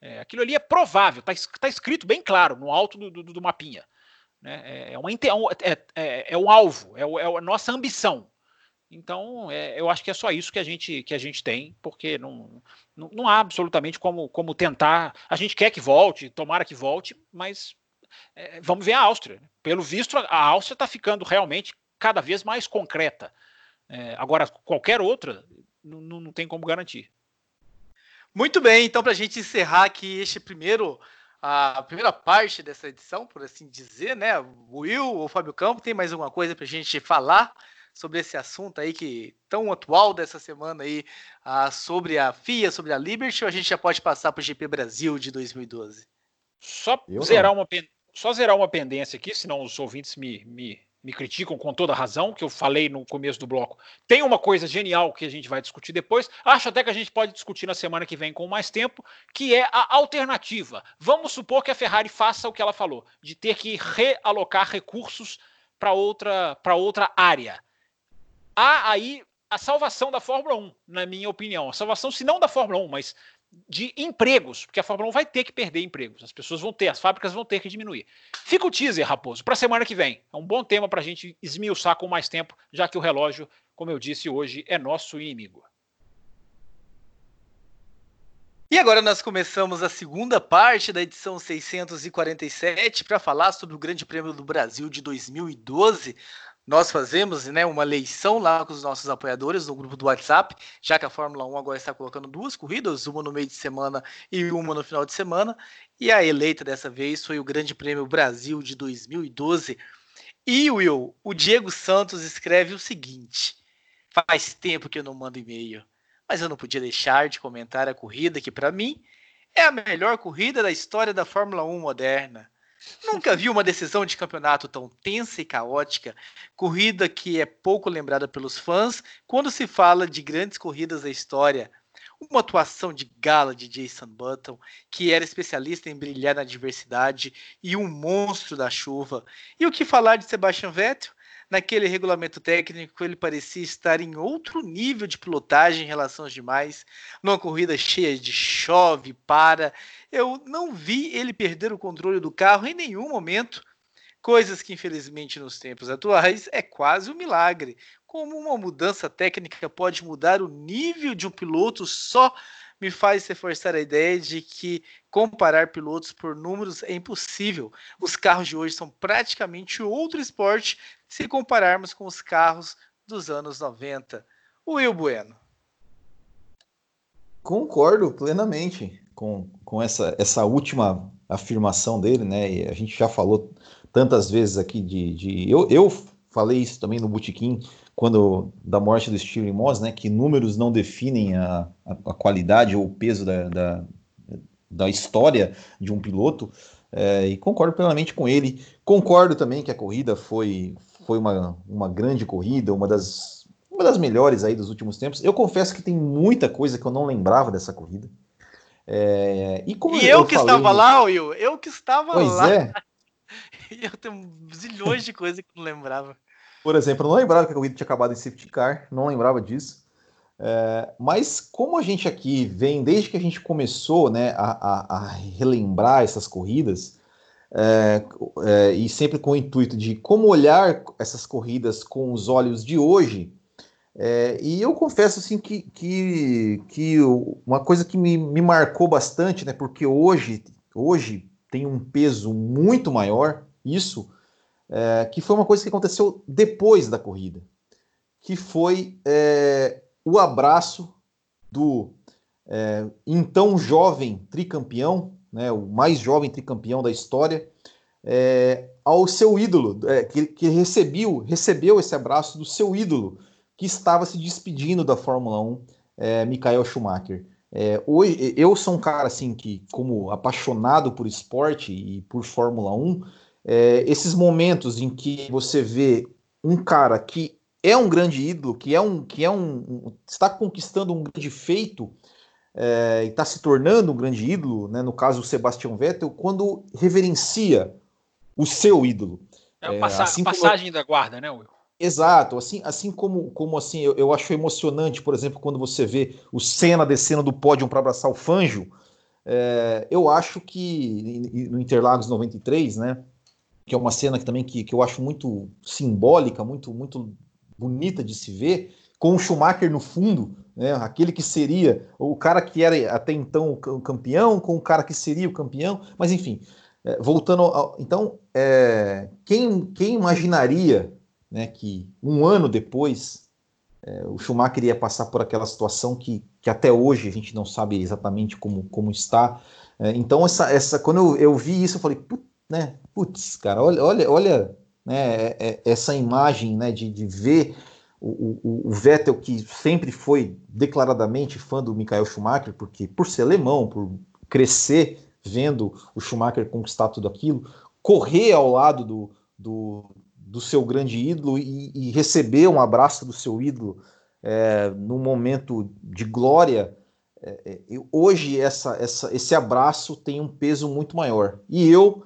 S3: É, aquilo ali é provável, está tá escrito bem claro no alto do, do, do mapinha. Né? É, é, uma, é, é, é um alvo, é, é a nossa ambição. Então, é, eu acho que é só isso que a gente, que a gente tem, porque não, não, não, há absolutamente como, como tentar. A gente quer que volte, tomara que volte, mas é, vamos ver a Áustria. Né? Pelo visto, a Áustria está ficando realmente cada vez mais concreta. É, agora, qualquer outra, não, não tem como garantir.
S1: Muito bem, então, para a gente encerrar aqui este primeiro a primeira parte dessa edição, por assim dizer, né? O Will ou o Fábio Campo tem mais alguma coisa para a gente falar sobre esse assunto aí que tão atual dessa semana aí, uh, sobre a FIA, sobre a Liberty, ou a gente já pode passar para o GP Brasil de 2012?
S3: Só zerar, uma, só zerar uma pendência aqui, senão os ouvintes me, me, me criticam com toda razão, que eu falei no começo do bloco. Tem uma coisa genial que a gente vai discutir depois. Acho até que a gente pode discutir na semana que vem com mais tempo, que é a alternativa. Vamos supor que a Ferrari faça o que ela falou, de ter que realocar recursos para outra, outra área. Há aí a salvação da Fórmula 1, na minha opinião. A salvação, se não da Fórmula 1, mas de empregos, porque a Fórmula 1 vai ter que perder empregos. As pessoas vão ter, as fábricas vão ter que diminuir. Fica o teaser, Raposo, para a semana que vem. É um bom tema para a gente esmiuçar com mais tempo, já que o relógio, como eu disse hoje, é nosso inimigo.
S1: E agora nós começamos a segunda parte da edição 647 para falar sobre o Grande Prêmio do Brasil de 2012 nós fazemos né, uma eleição lá com os nossos apoiadores no grupo do WhatsApp, já que a Fórmula 1 agora está colocando duas corridas, uma no meio de semana e uma no final de semana. E a eleita dessa vez foi o Grande Prêmio Brasil de 2012. E Will, o Diego Santos escreve o seguinte: faz tempo que eu não mando e-mail, mas eu não podia deixar de comentar a corrida que, para mim, é a melhor corrida da história da Fórmula 1 moderna. Nunca vi uma decisão de campeonato tão tensa e caótica, corrida que é pouco lembrada pelos fãs quando se fala de grandes corridas da história. Uma atuação de gala de Jason Button, que era especialista em brilhar na adversidade e um monstro da chuva. E o que falar de Sebastian Vettel? Naquele regulamento técnico, ele parecia estar em outro nível de pilotagem em relação aos demais. Numa corrida cheia de chove, para. Eu não vi ele perder o controle do carro em nenhum momento. Coisas que, infelizmente, nos tempos atuais é quase um milagre. Como uma mudança técnica pode mudar o nível de um piloto só me faz reforçar a ideia de que comparar pilotos por números é impossível. Os carros de hoje são praticamente outro esporte se compararmos com os carros dos anos 90. Will Bueno.
S2: Concordo plenamente com, com essa, essa última afirmação dele, né? E a gente já falou tantas vezes aqui de. de eu, eu falei isso também no Botequim quando da morte do Steven Moss, né, que números não definem a, a, a qualidade ou o peso da, da, da, história de um piloto, é, e concordo plenamente com ele. Concordo também que a corrida foi, foi uma, uma grande corrida, uma das, uma das melhores aí dos últimos tempos. Eu confesso que tem muita coisa que eu não lembrava dessa corrida.
S1: É, e, e eu, eu, que falei, estava lá, Will, eu que estava
S2: pois
S1: lá.
S2: É.
S1: eu tenho zilhões de coisas que não lembrava.
S2: Por exemplo, eu não lembrava que a corrida tinha acabado em safety car, não lembrava disso. É, mas como a gente aqui vem, desde que a gente começou né, a, a, a relembrar essas corridas, é, é, e sempre com o intuito de como olhar essas corridas com os olhos de hoje, é, e eu confesso assim que, que, que uma coisa que me, me marcou bastante, né, porque hoje, hoje tem um peso muito maior, isso é, que foi uma coisa que aconteceu depois da corrida, que foi é, o abraço do é, então jovem tricampeão, né, o mais jovem tricampeão da história, é, ao seu ídolo, é, que, que recebeu, recebeu esse abraço do seu ídolo, que estava se despedindo da Fórmula 1, é, Michael Schumacher. É, hoje, eu sou um cara assim que, como apaixonado por esporte e por Fórmula 1, é, esses momentos em que você vê um cara que é um grande ídolo, que é um que é um, um está conquistando um grande feito, é, e está se tornando um grande ídolo, né, no caso o Sebastian Vettel, quando reverencia o seu ídolo.
S3: É a passa assim passagem como... da guarda, né, Will?
S2: Exato, assim, assim como, como assim, eu, eu acho emocionante, por exemplo, quando você vê o Senna descendo do pódio para abraçar o Fanjo, é, eu acho que no Interlagos 93, né, que é uma cena que também que, que eu acho muito simbólica, muito muito bonita de se ver, com o Schumacher no fundo, né, aquele que seria o cara que era até então o campeão, com o cara que seria o campeão, mas enfim, é, voltando, ao, então, é, quem, quem imaginaria né, que um ano depois é, o Schumacher ia passar por aquela situação que, que até hoje a gente não sabe exatamente como, como está. É, então, essa, essa, quando eu, eu vi isso, eu falei, putz, né, putz cara, olha, olha, olha né, é, é, essa imagem né, de, de ver o, o, o, Vettel, que sempre foi declaradamente fã do Michael Schumacher, porque por ser alemão, por crescer vendo o Schumacher conquistar tudo aquilo, correr ao lado do, do, do seu grande ídolo e, e, receber um abraço do seu ídolo é, num momento de glória. É, é, hoje essa, essa, esse abraço tem um peso muito maior. E eu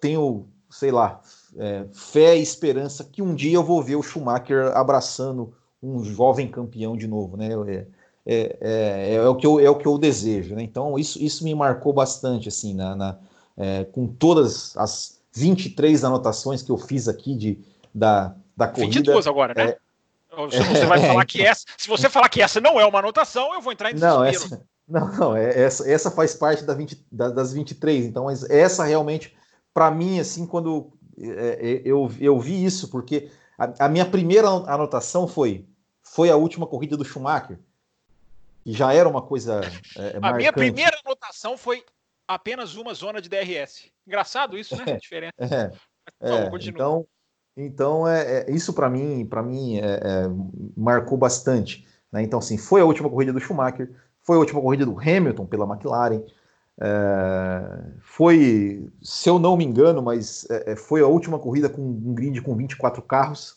S2: tenho, sei lá, é, fé e esperança que um dia eu vou ver o Schumacher abraçando um jovem campeão de novo, né? É, é, é, é, o que eu, é o que eu desejo, né? Então isso, isso me marcou bastante, assim, na, na é, com todas as 23 anotações que eu fiz aqui de, da, da corrida.
S3: 22 agora, né? É, você vai falar que essa, se você falar que essa não é uma anotação, eu vou entrar em
S2: desespero. Não, essa, não, não é, essa, essa faz parte da 20, da, das 23, então mas essa realmente, para mim, assim, quando é, é, eu, eu vi isso, porque a, a, minha primeira anotação foi, foi a última corrida do Schumacher, e já era uma coisa.
S3: É, a minha primeira anotação foi apenas uma zona de DRS. Engraçado isso, né? É, a diferença.
S2: É, é, então, então é, é isso para mim, para mim é, é, marcou bastante. Né? Então, assim, foi a última corrida do Schumacher, foi a última corrida do Hamilton pela McLaren. Foi, se eu não me engano, mas foi a última corrida com um grid com 24 carros,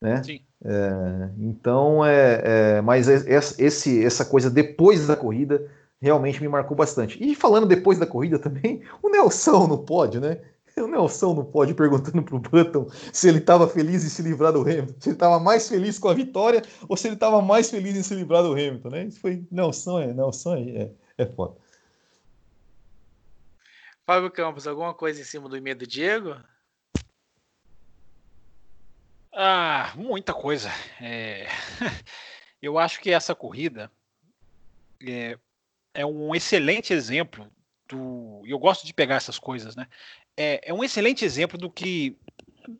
S2: né? Sim. É, então, é, é, mas esse, essa coisa depois da corrida realmente me marcou bastante. E falando depois da corrida também, o Nelson no pódio, né? O Nelson no pódio perguntando pro Button se ele estava feliz em se livrar do Hamilton, se ele estava mais feliz com a vitória ou se ele estava mais feliz em se livrar do Hamilton, né? Isso foi Nelson, é, Nelson é, é, é foda.
S1: Fábio Campos, alguma coisa em cima do e do Diego?
S3: Ah, muita coisa. É... Eu acho que essa corrida é, é, um excelente exemplo do. Eu gosto de pegar essas coisas, né? É, é, um excelente exemplo do que.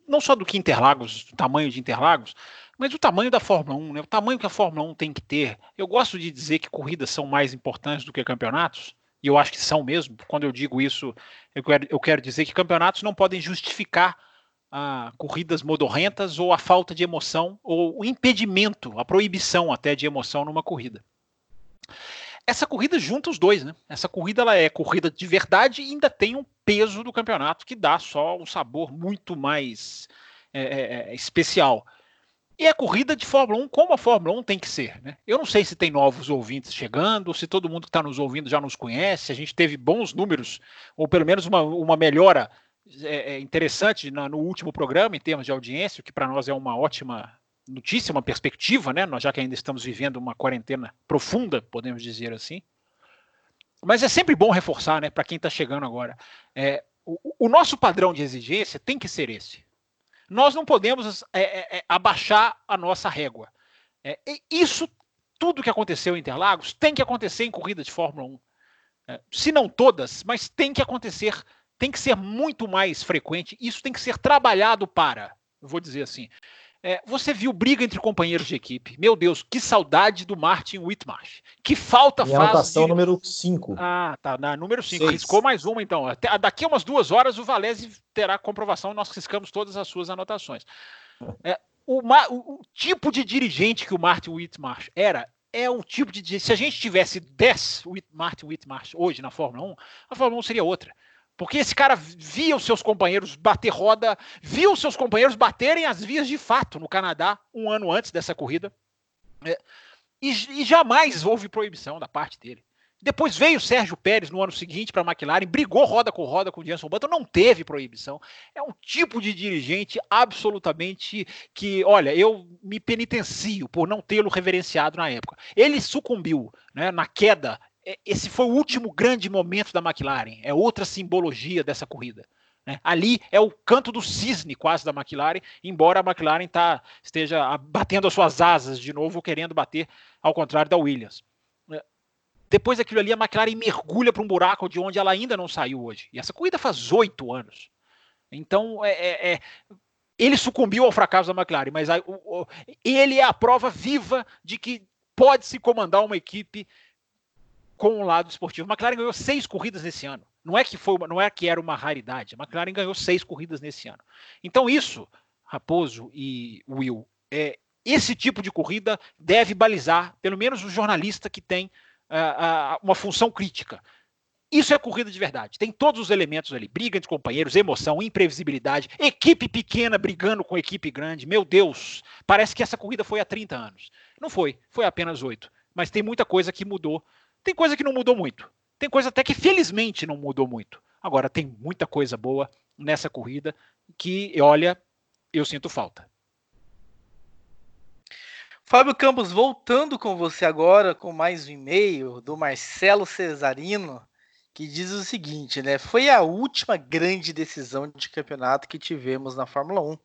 S3: Não só do que Interlagos, do tamanho de Interlagos, mas do tamanho da Fórmula 1, né? O tamanho que a Fórmula 1 tem que ter. Eu gosto de dizer que corridas são mais importantes do que campeonatos, e eu acho que são mesmo. Quando eu digo isso, eu quero, eu quero dizer que campeonatos não podem justificar a corridas modorrentas ou a falta de emoção ou o impedimento, a proibição até de emoção numa corrida. Essa corrida junta os dois, né? Essa corrida ela é corrida de verdade e ainda tem um peso do campeonato que dá só um sabor muito mais é, é especial. E a corrida de Fórmula 1, como a Fórmula 1 tem que ser. Né? Eu não sei se tem novos ouvintes chegando, se todo mundo que está nos ouvindo já nos conhece. A gente teve bons números, ou pelo menos uma, uma melhora é, é interessante no, no último programa, em termos de audiência, que para nós é uma ótima notícia, uma perspectiva, né? Nós já que ainda estamos vivendo uma quarentena profunda, podemos dizer assim. Mas é sempre bom reforçar, né, para quem está chegando agora. É, o, o, nosso padrão de exigência tem que ser esse. Nós não podemos é, é, é abaixar a nossa régua. É, isso, tudo que aconteceu em Interlagos, tem que acontecer em corrida de Fórmula 1. É, se não todas, mas tem que acontecer tem que ser muito mais frequente, isso tem que ser trabalhado para, vou dizer assim. É, você viu briga entre companheiros de equipe. Meu Deus, que saudade do Martin Whitmarsh. Que falta
S2: Minha faz. Anotação de... número 5.
S3: Ah, tá. Na número 5. Riscou mais uma, então. Até, daqui a umas duas horas o Valese terá comprovação. Nós riscamos todas as suas anotações. É, o, o, o, tipo de dirigente que o Martin Whitmarsh era é o tipo de. Se a gente tivesse 10 Martin Whitmarsh hoje na Fórmula 1, a Fórmula 1 seria outra. Porque esse cara via os seus companheiros bater roda, via os seus companheiros baterem as vias de fato no Canadá um ano antes dessa corrida. É, E, e jamais houve proibição da parte dele. Depois veio o Sérgio Pérez no ano seguinte para a McLaren, brigou roda com roda com o Jenson Button, não teve proibição. É um tipo de dirigente absolutamente que, olha, eu me penitencio por não tê-lo reverenciado na época. Ele sucumbiu né, na queda. Esse foi o último grande momento da McLaren. É outra simbologia dessa corrida. Né? Ali é o canto do cisne quase da McLaren, embora a McLaren tá, esteja batendo as suas asas de novo, querendo bater ao contrário da Williams. Depois daquilo ali, a McLaren mergulha para um buraco de onde ela ainda não saiu hoje. E essa corrida faz oito anos. Então, é, é, é, ele sucumbiu ao fracasso da McLaren, mas a, o, o, ele é a prova viva de que pode se comandar uma equipe com o lado esportivo. A McLaren ganhou seis corridas nesse ano. Não é que foi, não é que era uma raridade. A McLaren ganhou seis corridas nesse ano. Então isso, Raposo e Will, é esse tipo de corrida deve balizar, pelo menos o jornalista que tem uh, uma função crítica. Isso é corrida de verdade. Tem todos os elementos ali: briga entre companheiros, emoção, imprevisibilidade, equipe pequena brigando com equipe grande. Meu Deus, parece que essa corrida foi há 30 anos. Não foi, foi apenas oito. Mas tem muita coisa que mudou. Tem coisa que não mudou muito. Tem coisa até que felizmente não mudou muito. Agora, tem muita coisa boa nessa corrida que, olha, eu sinto falta.
S1: Fábio Campos, voltando com você agora com mais um e-mail do Marcelo Cesarino, que diz o seguinte, né? Foi a última grande decisão de campeonato que tivemos na Fórmula 1,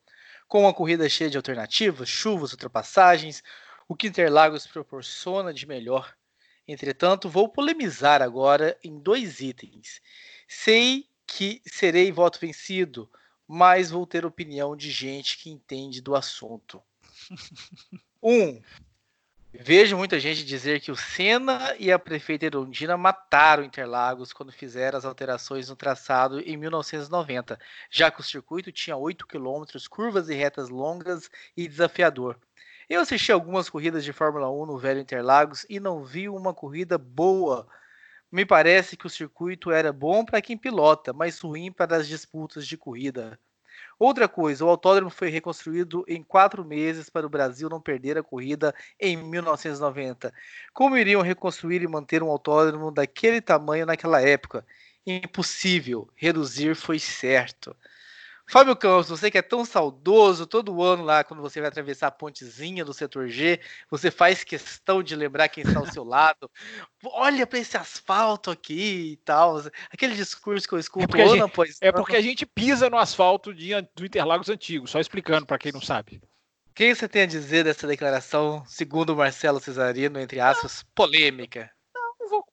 S1: com uma corrida cheia de alternativas, chuvas, ultrapassagens, o que Interlagos proporciona de melhor. Entretanto, vou polemizar agora em dois itens. Sei que serei voto vencido, mas vou ter opinião de gente que entende do assunto. Um, vejo muita gente dizer que o Senna e a prefeita Erundina mataram Interlagos quando fizeram as alterações no traçado em 1990, já que o circuito tinha 8 quilômetros, curvas e retas longas e desafiador. Eu assisti algumas corridas de Fórmula 1 no velho Interlagos e não vi uma corrida boa. Me parece que o circuito era bom para quem pilota, mas ruim para as disputas de corrida. Outra coisa, o autódromo foi reconstruído em quatro meses para o Brasil não perder a corrida em 1990. Como iriam reconstruir e manter um autódromo daquele tamanho naquela época? Impossível. Reduzir foi certo. Fábio Campos, você que é tão saudoso, todo ano lá, quando você vai atravessar a pontezinha do setor G, você faz questão de lembrar quem está ao seu lado. Olha para esse asfalto aqui e tal. Aquele discurso que eu escuto
S3: é ano após É porque a gente pisa no asfalto de, do Interlagos antigo, só explicando para quem não sabe.
S1: O que você tem a dizer dessa declaração, segundo Marcelo Cesarino, entre aspas, polêmica?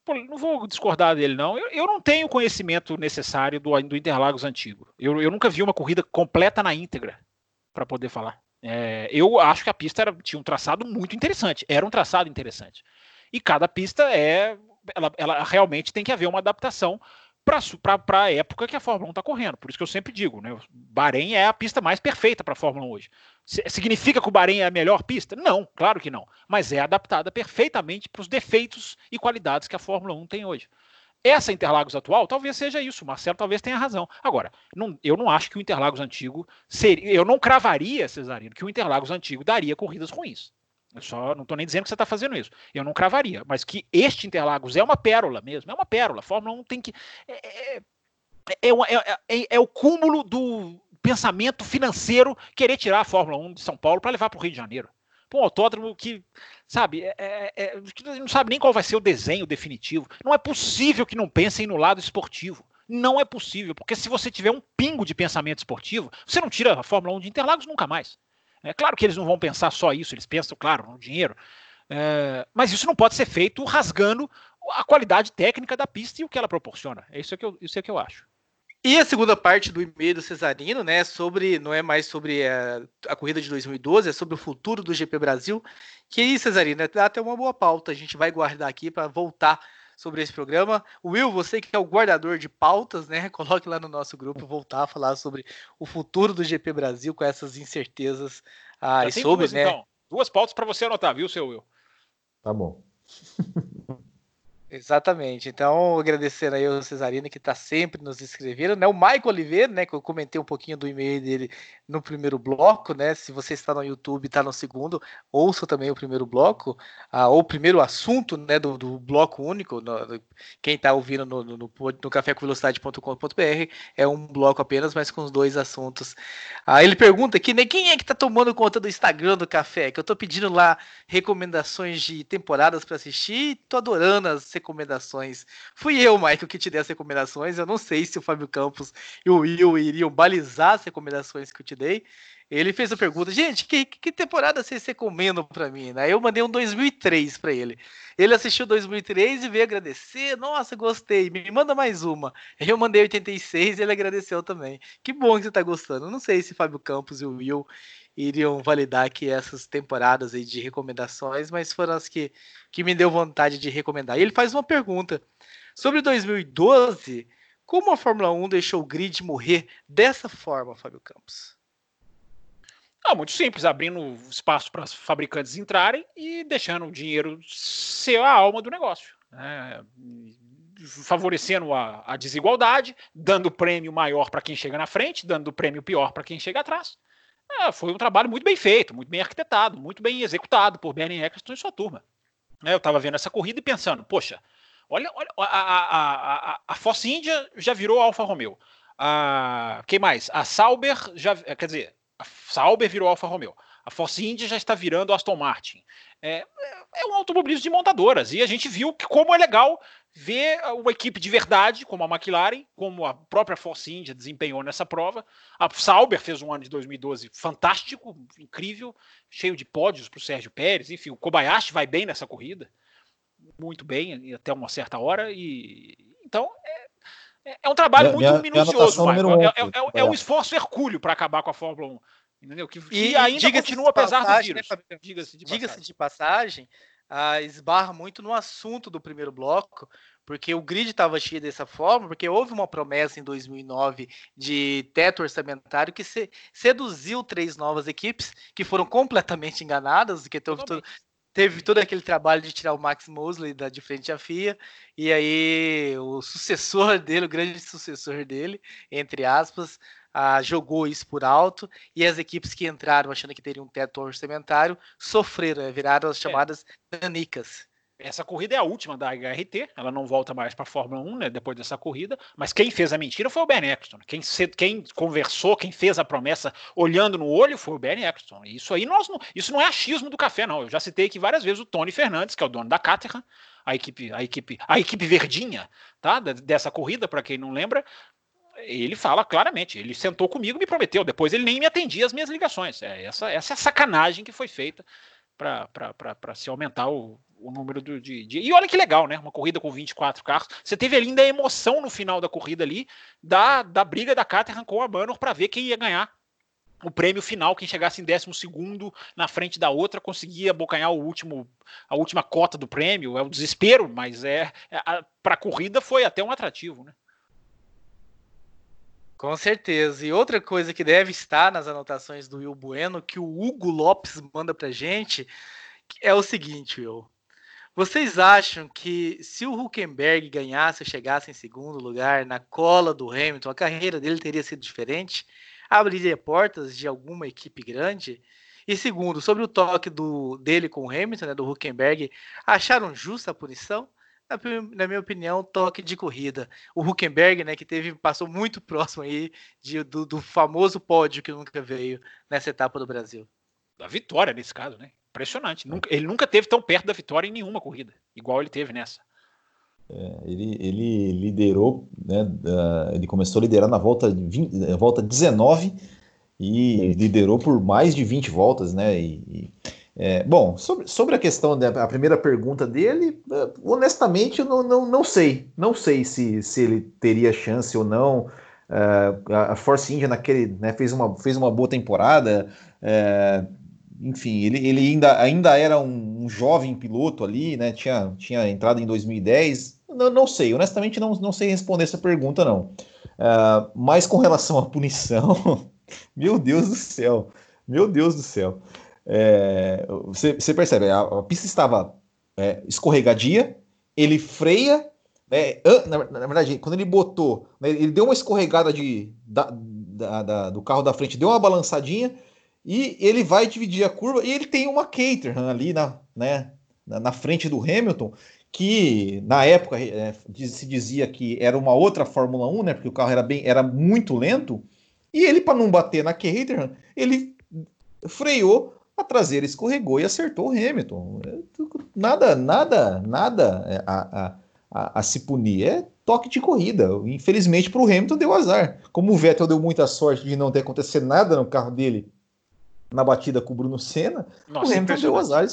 S3: Não vou discordar dele, não. Eu, eu não tenho conhecimento necessário do, do Interlagos antigo. Eu, eu nunca vi uma corrida completa na íntegra para poder falar. É, eu acho que a pista era, tinha um traçado muito interessante. Era um traçado interessante. E cada pista é. Ela, ela realmente tem que haver uma adaptação para a época que a Fórmula 1 está correndo. Por isso que eu sempre digo, né? Bahrein é a pista mais perfeita para a Fórmula 1 hoje. Significa que o Bahrein é a melhor pista? Não, claro que não. Mas é adaptada perfeitamente para os defeitos e qualidades que a Fórmula 1 tem hoje. Essa Interlagos atual talvez seja isso. O Marcelo talvez tenha razão. Agora, não, eu não acho que o Interlagos antigo seria. Eu não cravaria, Cesarino, que o Interlagos antigo daria corridas ruins. Eu só não estou nem dizendo que você está fazendo isso. Eu não cravaria. Mas que este Interlagos é uma pérola mesmo. É uma pérola. A Fórmula 1 tem que. É, é, é, é, é, é o cúmulo do pensamento financeiro querer tirar a Fórmula 1 de São Paulo para levar para o Rio de Janeiro. Pô, um autódromo que, sabe, é, é, é, não sabe nem qual vai ser o desenho definitivo. Não é possível que não pensem no lado esportivo. Não é possível, porque se você tiver um pingo de pensamento esportivo, você não tira a Fórmula 1 de Interlagos nunca mais. É claro que eles não vão pensar só isso, eles pensam, claro, no dinheiro. É, mas isso não pode ser feito rasgando a qualidade técnica da pista e o que ela proporciona. É isso que eu, isso é que eu acho.
S1: E a segunda parte do e-mail do Cesarino, né, sobre, não é mais sobre a, a, corrida de 2012, é sobre o futuro do GP Brasil. Que aí, Cesarino, dá até uma boa pauta, a gente vai guardar aqui para voltar sobre esse programa. Will, você que é o guardador de pautas, né? Coloque lá no nosso grupo voltar a falar sobre o futuro do GP Brasil com essas incertezas
S3: ah, e sobre, duas, né? Então. Duas pautas para você anotar, viu, seu Will?
S2: Tá bom.
S1: Exatamente. Então, agradecendo aí o Cesarino que está sempre nos escrevendo, né? O Maico Oliveira, né? Que eu comentei um pouquinho do e-mail dele no primeiro bloco, né? Se você está no YouTube, está no segundo, ouça também o primeiro bloco, ah, ou o primeiro assunto, né? Do, do bloco único. No, quem está ouvindo no, no, no, no cafécomvelocidade.com.br é um bloco apenas, mas com os dois assuntos. Ah, ele pergunta aqui, né? Quem é que está tomando conta do Instagram do Café? Que eu estou pedindo lá recomendações de temporadas para assistir tô adorando as recomendações. Fui eu, Michael, que te dei as recomendações. Eu não sei se o Fábio Campos e o Will iriam balizar as recomendações que eu te dei. Ele fez a pergunta, gente, que, que temporada vocês recomendam para mim? Né? Eu mandei um 2003 para ele. Ele assistiu 2003 e veio agradecer. Nossa, gostei. Me manda mais uma. Eu mandei 86 e ele agradeceu também. Que bom que você tá gostando. Não sei se Fábio Campos e o Will iriam validar aqui essas temporadas aí de recomendações, mas foram as que, que me deu vontade de recomendar. E ele faz uma pergunta sobre 2012. Como a Fórmula 1 deixou o grid morrer dessa forma, Fábio Campos?
S3: Ah, muito simples, abrindo espaço para os fabricantes entrarem e deixando o dinheiro ser a alma do negócio. Né? Favorecendo a, a desigualdade, dando prêmio maior para quem chega na frente, dando prêmio pior para quem chega atrás. É, foi um trabalho muito bem feito, muito bem arquitetado, muito bem executado por Bernie Eccleston e sua turma. É, eu estava vendo essa corrida e pensando, poxa, olha, olha a, a, a, a Force India já virou Alfa Romeo. A, quem mais? A Sauber já, quer dizer, Sauber virou Alfa Romeo. A Force India já está virando Aston Martin. É, é um automobilismo de montadoras. E a gente viu que como é legal ver uma equipe de verdade, como a McLaren, como a própria Force India desempenhou nessa prova. A Sauber fez um ano de 2012 fantástico, incrível, cheio de pódios para o Sérgio Pérez. Enfim, o Kobayashi vai bem nessa corrida, muito bem, até uma certa hora. E então é, é um trabalho minha, muito minha, minucioso, minha é, é, é, é, um esforço hercúleo para acabar com a Fórmula 1. Entendeu? Que, e, ainda continua apesar do vírus. Né,
S1: Diga-se de, Diga de passagem, ah, esbarra muito no assunto do primeiro bloco, porque o grid estava cheio dessa forma, porque houve uma promessa em 2009 de teto orçamentário que se, seduziu três novas equipes que foram completamente enganadas, que teve todo, teve todo aquele trabalho de tirar o Max Mosley da, de frente à FIA, e aí o sucessor dele, o grande sucessor dele, entre aspas, ah, jogou isso por alto e as equipes que entraram achando que teriam um teto orçamentário sofreram, né, viraram as é. chamadas danicas.
S3: Essa corrida é a última da HRT, ela não volta mais para a Fórmula 1 né, depois dessa corrida, mas quem fez a mentira foi o Ben Eccleston. Quem, quem conversou, quem fez a promessa olhando no olho foi o Ben Eccleston. Isso aí nós não, isso não é achismo do café, não. Eu já citei aqui várias vezes o Tony Fernandes, que é o dono da Caterham, a equipe, a equipe, a equipe verdinha, tá? Dessa corrida, para quem não lembra, ele fala claramente, ele sentou comigo me prometeu, depois ele nem me atendia as minhas ligações. É, essa, essa é a sacanagem que foi feita para se aumentar o, o número do, de, de, E olha que legal, né? Uma corrida com 24 carros. Você teve ainda a emoção no final da corrida ali da, da briga da Caterham com a Manor para ver quem ia ganhar o prêmio final, quem chegasse em 12 na frente da outra conseguia abocanhar o último, a última cota do prêmio. É o desespero, mas é, é para a corrida foi até um atrativo, né?
S1: Com certeza. E outra coisa que deve estar nas anotações do Will Bueno, que o Hugo Lopes manda pra gente, é o seguinte, Will. Vocês acham que se o Huckenberg ganhasse ou chegasse em segundo lugar na cola do Hamilton, a carreira dele teria sido diferente? Abriria portas de alguma equipe grande? E segundo, sobre o toque do, dele com o Hamilton, né, do Huckenberg, acharam justa a punição? Na minha opinião, toque de corrida. O Huckenberg, né, que teve, passou muito próximo aí de, do, do, famoso pódio que nunca veio nessa etapa do Brasil.
S3: Da vitória, nesse caso, né? Impressionante. Nunca, ele nunca teve tão perto da vitória em nenhuma corrida, igual ele teve nessa.
S2: É, ele, ele liderou, né? Uh, ele começou a liderar na volta, 20, volta 19 e liderou por mais de 20 voltas, né? E, e é, bom, sobre, sobre a questão da primeira pergunta dele, é, honestamente, eu não, não, não sei. Não sei se, se ele teria chance ou não. Uh, a Force India naquele, né, fez, uma, fez uma boa temporada. Uh, enfim, ele, ele ainda, ainda era um, um, jovem piloto ali, né? Tinha, tinha entrado em 2010. Não, não sei, honestamente, não, não sei responder essa pergunta, não. Uh, mas com relação à punição, meu Deus do céu, meu Deus do céu. É, você, você, percebe, a, a, pista estava é, escorregadia ele freia, né, na, na, verdade, quando ele botou, né, ele deu uma escorregada de, da, da, da, do carro da frente, deu uma balançadinha, e ele vai dividir a curva, e ele tem uma Caterham ali na, né, na, frente do Hamilton, que na época é, se dizia que era uma outra Fórmula 1, né? Porque o carro era bem, era muito lento. E ele, para não bater na Caterham, ele freou, a traseira escorregou e acertou o Hamilton. Nada, nada, nada é, a, a, a, se punir. É toque de corrida. Infelizmente para o Hamilton deu azar. Como o Vettel deu muita sorte de não ter acontecido nada no carro dele na batida com o Bruno Senna,
S3: Nossa, o Hamilton deu azar.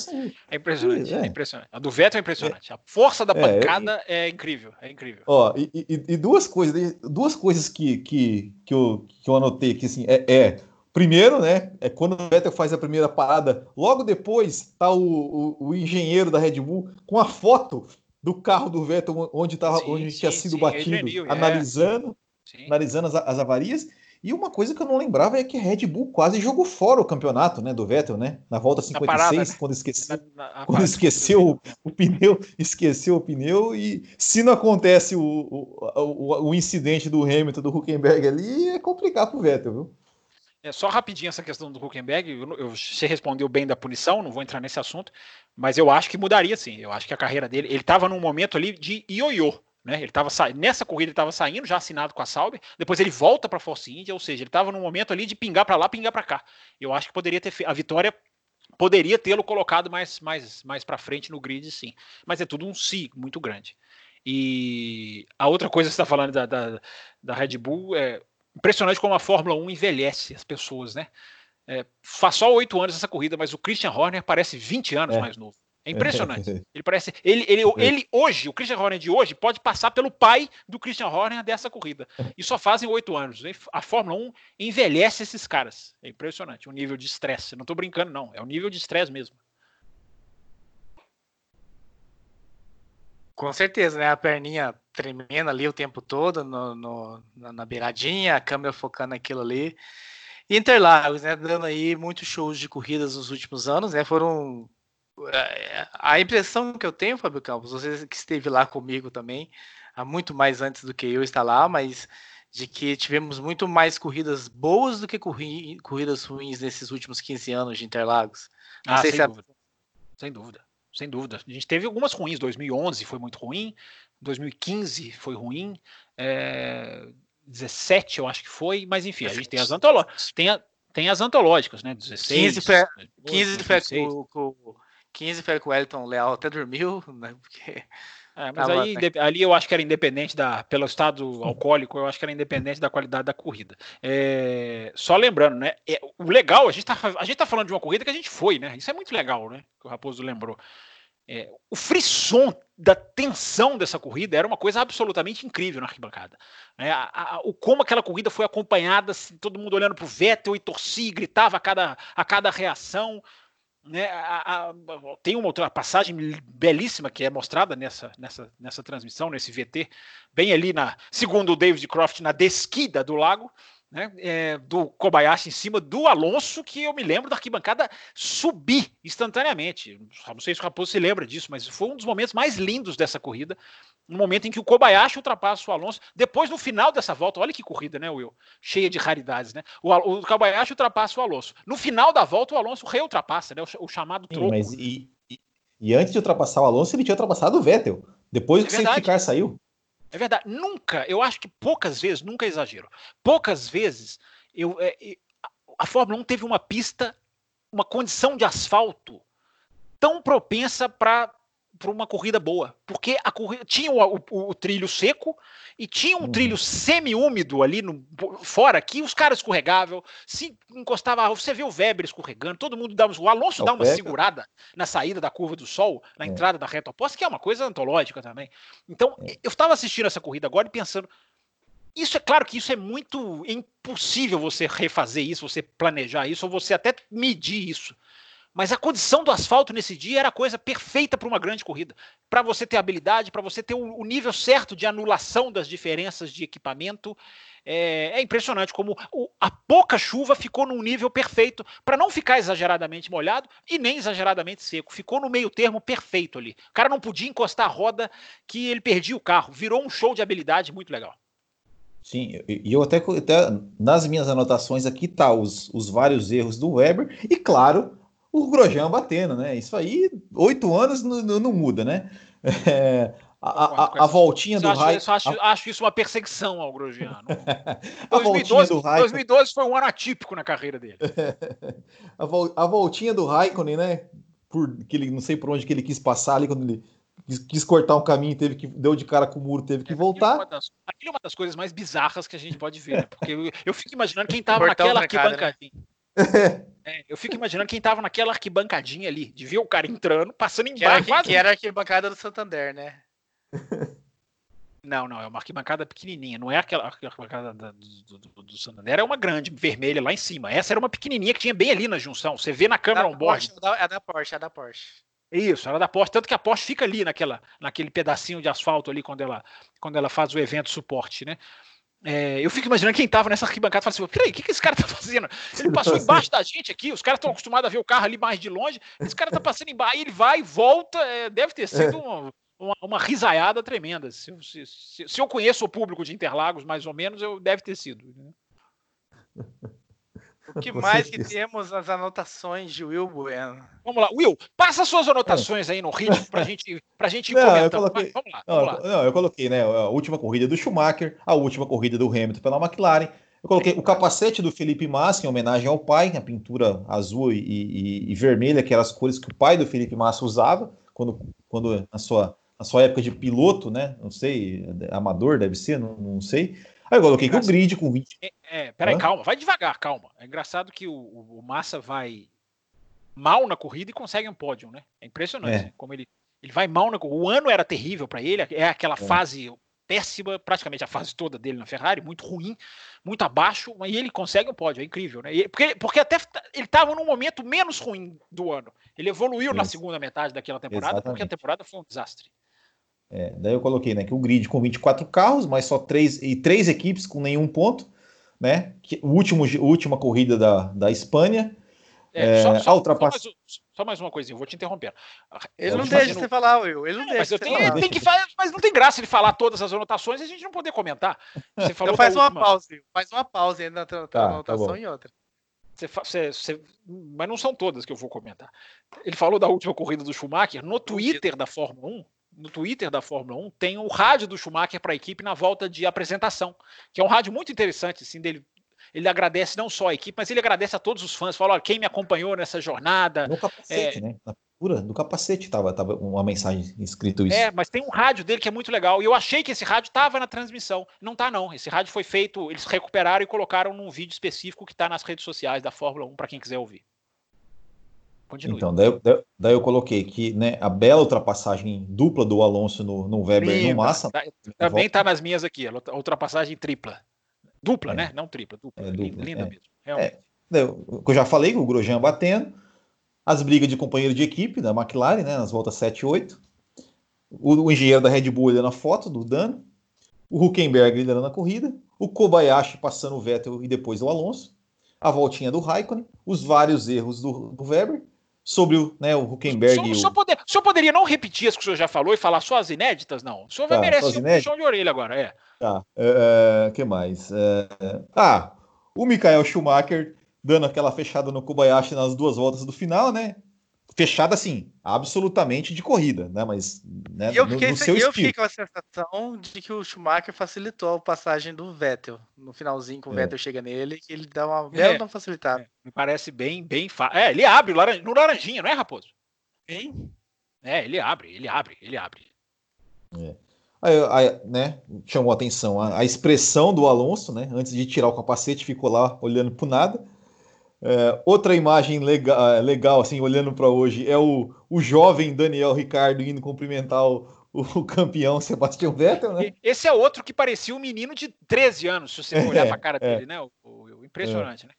S3: É impressionante, é. é. impressionante. A do Vettel é impressionante. É. A força da é, pancada é, é incrível, é incrível.
S2: Ó, e, e, e, duas coisas, duas coisas que, que, que, eu, que eu anotei que assim, é, é, primeiro, né, é quando o Vettel faz a primeira parada, logo depois tá o, o, o engenheiro da Red Bull com a foto do carro do Vettel onde, tava, sim, onde sim, tinha sido sim, batido, é. analisando, analisando as, as avarias. E uma coisa que eu não lembrava é que a Red Bull quase jogou fora o campeonato, né, do Vettel, né? Na volta 56, na parada, né? quando esqueceu, na, na, quando esqueceu o, o, pneu, esqueceu o pneu e se não acontece o, o, o, o incidente do Hamilton, do Huckenberg ali, é complicado pro Vettel, viu?
S3: É, só rapidinho essa questão do Huckenberg, eu, eu, você respondeu bem da punição, não vou entrar nesse assunto, mas eu acho que mudaria sim. Eu acho que a carreira dele, ele estava num momento ali de ioiô, né? Ele estava nessa corrida ele estava saindo, já assinado com a Sauber. Depois ele volta para a Force India, ou seja, ele estava num momento ali de pingar para lá, pingar para cá. Eu acho que poderia ter a vitória poderia tê-lo colocado mais mais mais para frente no grid, sim. Mas é tudo um si muito grande. E a outra coisa que você está falando da, da, da, Red Bull é impressionante como a Fórmula 1 envelhece as pessoas, né? É, faz só oito anos essa corrida, mas o Christian Horner parece 20 anos é. mais novo. É impressionante. ele parece. Ele, ele, é. ele hoje, o Christian Horner de hoje, pode passar pelo pai do Christian Horner dessa corrida. E só fazem oito anos. A Fórmula 1 envelhece esses caras. É impressionante o nível de estresse. Não estou brincando, não. É o nível de estresse mesmo.
S1: Com certeza, né? A perninha tremendo ali o tempo todo, no, no na beiradinha, a câmera focando aquilo ali. Interlagos, né? Dando aí muitos shows de corridas nos últimos anos, né? Foram é, a impressão que eu tenho, Fábio Campos, você que esteve lá comigo também, há muito mais antes do que eu estar lá, mas de que tivemos muito mais corridas boas do que corridas ruins nesses últimos 15 anos de Interlagos.
S3: Não ah, sem, se dúvida. É... sem dúvida. Sem dúvida. A gente teve algumas ruins. 2011 foi muito ruim, 2015 foi ruim, é... 17 eu acho que foi, mas enfim, a gente tem as antológicas. Tem, a... tem as antológicas, né? 16.
S1: 15 foi, 15 foi com, com, 15 foi que o Wellington Leal até dormiu, né? Porque.
S3: É, mas aí, ali eu acho que era independente da, pelo estado alcoólico, eu acho que era independente da qualidade da corrida. É, só lembrando, né? É, o legal, a gente, tá, a gente tá falando de uma corrida que a gente foi, né? Isso é muito legal, né? Que o Raposo lembrou. É, o frisson da tensão dessa corrida era uma coisa absolutamente incrível na arquibancada. Né? A, a, o como aquela corrida foi acompanhada, assim, todo mundo olhando para o Vettel e torcia, gritava a cada, a cada reação. Né, a, a, tem uma outra passagem belíssima que é mostrada nessa, nessa, nessa transmissão, nesse VT, bem ali na, segundo o David Croft, na desquida do lago, né, é, do Kobayashi em cima do Alonso, que eu me lembro da arquibancada subir instantaneamente. Não sei se o Raposo se lembra disso, mas foi um dos momentos mais lindos dessa corrida. No momento em que o Kobayashi ultrapassa o Alonso, depois no final dessa volta, olha que corrida, né, Will? Cheia de raridades, né? O, o Kobayashi ultrapassa o Alonso. No final da volta, o Alonso reultrapassa, né? O, o chamado
S2: troco. Sim, mas e, e, e, antes de ultrapassar o Alonso, ele tinha ultrapassado o Vettel. Depois é que o safety car saiu.
S3: É verdade. Nunca, eu acho que poucas vezes, nunca exagero. Poucas vezes eu, é, a Fórmula 1 teve uma pista, uma condição de asfalto tão propensa para para uma corrida boa, porque a corrida tinha o, o, o trilho seco e tinha um uhum. trilho semi-úmido ali no, fora que os caras escorregavam, se encostava, você vê o Weber escorregando, todo mundo dava, o Alonso dá uma pega. segurada na saída da curva do sol, na é. entrada da reta oposta, que é uma coisa antológica também. Então, é. eu estava assistindo essa corrida agora e pensando, isso é claro que isso é muito impossível você refazer isso, você planejar isso, ou você até medir isso. Mas a condição do asfalto nesse dia era a coisa perfeita para uma grande corrida. Para você ter habilidade, para você ter o, nível certo de anulação das diferenças de equipamento. É, é impressionante como o, a pouca chuva ficou num nível perfeito para não ficar exageradamente molhado e nem exageradamente seco. Ficou no meio termo perfeito ali. O cara não podia encostar a roda que ele perdia o carro. Virou um show de habilidade muito legal.
S2: Sim, e eu até, até, nas minhas anotações aqui tá os, os vários erros do Weber e claro o Grosjean batendo, né? Isso aí oito anos não, não, muda, né? É, a, a, a, voltinha do Raikkonen.
S3: Acho, a... acho, isso uma perseguição ao Grosjean. a 2012, do Raikkonen... 2012 foi um ano atípico na carreira dele.
S2: a, vol, a voltinha do Raikkonen, né? Por, que ele, não sei por onde que ele quis passar ali quando ele quis, quis cortar um caminho, teve que deu de cara com o muro, teve que é, voltar. Aquilo é,
S3: das, aquilo é, uma das coisas mais bizarras que a gente pode ver, né? Porque eu, eu fico imaginando quem tava naquela arquibancadinha. Né? É, eu fico imaginando quem tava naquela arquibancadinha ali, de ver o cara entrando, passando embaixo.
S1: Que era, que era a arquibancada do Santander, né?
S3: Não, não, é uma arquibancada pequenininha, não é aquela arquibancada do, do, do, do, Santander, é uma grande, vermelha lá em cima. Essa era uma pequenininha que tinha bem ali na junção. Você vê na câmera on board.
S1: É da Porsche, é da Porsche.
S3: Isso, era da Porsche, tanto que a Porsche fica ali naquela, naquele pedacinho de asfalto ali quando ela, quando ela faz o evento suporte, né? É, eu fico imaginando quem tava nessa arquibancada e fala assim: peraí, o que, que esse cara tá fazendo? Ele passou embaixo da gente aqui, os caras estão acostumados a ver o carro ali mais de longe, esse cara tá passando embaixo, ele vai e volta, é, deve ter sido é. uma, uma, uma, risaiada tremenda. Se, se, se, se, eu conheço o público de Interlagos, mais ou menos, eu deve ter sido. Né?
S1: O que mais que temos nas anotações de Will Bueno?
S3: Vamos lá, Will, passa suas anotações é. aí no ritmo para gente, a gente ir não, comentando.
S2: Eu coloquei, vamos lá, vamos não, lá. Não, eu coloquei, né? A última corrida do Schumacher, a última corrida do Hamilton pela McLaren. Eu coloquei o capacete do Felipe Massa em homenagem ao pai, a pintura azul e, e, e vermelha, que eram as cores que o pai do Felipe Massa usava quando, quando na sua, na sua época de piloto, né? Não sei, amador deve ser, não, não sei. Aí eu coloquei que o grid com 20.
S3: É, é peraí, Hã? calma, vai devagar, calma. É engraçado que o, o, Massa vai mal na corrida e consegue um pódio, né? É impressionante é. Né? como ele, ele vai mal na corrida. O ano era terrível para ele, é aquela é. fase péssima, praticamente a fase toda dele na Ferrari, muito ruim, muito abaixo, e ele consegue um pódio, é incrível, né? porque, porque até ele estava num momento menos ruim do ano. Ele evoluiu Isso. na segunda metade daquela temporada, Exatamente. porque a temporada foi um desastre.
S2: É, daí eu coloquei né, que o grid com 24 carros, mas só três e três equipes com nenhum ponto, né? Que, o último, a última corrida da, da Espanha.
S3: É, só, só, ultrapass... só, mais, só, mais, uma coisinha, vou te interromper.
S1: Ele não deixa você falar, Will. Ele não deixa.
S3: Mas, eu tenho, falar. Tem que falar, mas não tem graça ele falar todas as anotações e a gente não poder comentar.
S1: Você falou então faz uma última... pausa, faz uma pausa aí na tá, anotação tá e outra.
S3: Você, você, você, mas não são todas que eu vou comentar. Ele falou da última corrida do Schumacher no Twitter da Fórmula 1 no Twitter da Fórmula 1 tem o rádio do Schumacher para a equipe na volta de apresentação, que é um rádio muito interessante, assim, dele. Ele agradece não só a equipe, mas ele agradece a todos os fãs. Fala, olha, quem me acompanhou nessa jornada.
S2: No capacete, é... né? Na pura, no capacete tava, tava uma mensagem escrito isso.
S3: É, mas tem um rádio dele que é muito legal. E eu achei que esse rádio estava na transmissão. Não tá, não. Esse rádio foi feito, eles recuperaram e colocaram num vídeo específico que está nas redes sociais da Fórmula 1 para quem quiser ouvir.
S2: Continue. Então, daí, daí, eu coloquei que né, a bela ultrapassagem dupla do Alonso no, no Weber e no Massa. Tá,
S3: também está nas minhas aqui, a ultrapassagem tripla. Dupla, é. né? Não tripla, dupla. É, dupla linda
S2: é. mesmo. Realmente. É, eu já falei, o Grosjean batendo, as brigas de companheiro de equipe da McLaren, né, nas voltas 7 e 8. O, o engenheiro da Red Bull na foto do dano. O Huckenberg liderando a corrida. O Kobayashi passando o Vettel e depois o Alonso. A voltinha do Raikkonen. Os vários erros do, do Weber sobre o, né, o Huckenberg. O senhor,
S3: o... senhor, poder, o senhor poderia não repetir as que o senhor já falou e falar só as inéditas? Não. O senhor tá, vai merecer um puxão de orelha agora, é.
S2: Tá. É, que mais? É, ah, o Michael Schumacher dando aquela fechada no Kobayashi nas duas voltas do final, né? Fechada assim, absolutamente de corrida, né? Mas né,
S1: eu, fiquei, no, no eu fiquei com a sensação de que o Schumacher facilitou a passagem do Vettel no finalzinho, que o é. Vettel chega nele, que ele dá uma bela é, facilitada. É,
S3: me parece bem, bem fácil. É, ele abre laran... no laranjinha, não é, Raposo?
S1: Hein?
S3: É, ele abre, ele abre, ele abre.
S2: É. Aí, aí, né, chamou a atenção a, a, expressão do Alonso, né? Antes de tirar o capacete, ficou lá olhando pro nada. É, outra imagem legal, é, legal, assim, olhando para hoje, é o, o jovem Daniel Ricardo indo cumprimentar o, o campeão Sebastian Vettel, né?
S3: Esse é outro que parecia um menino de 13 anos, se você é, olhar para a cara é. dele, né? O, o, impressionante, né?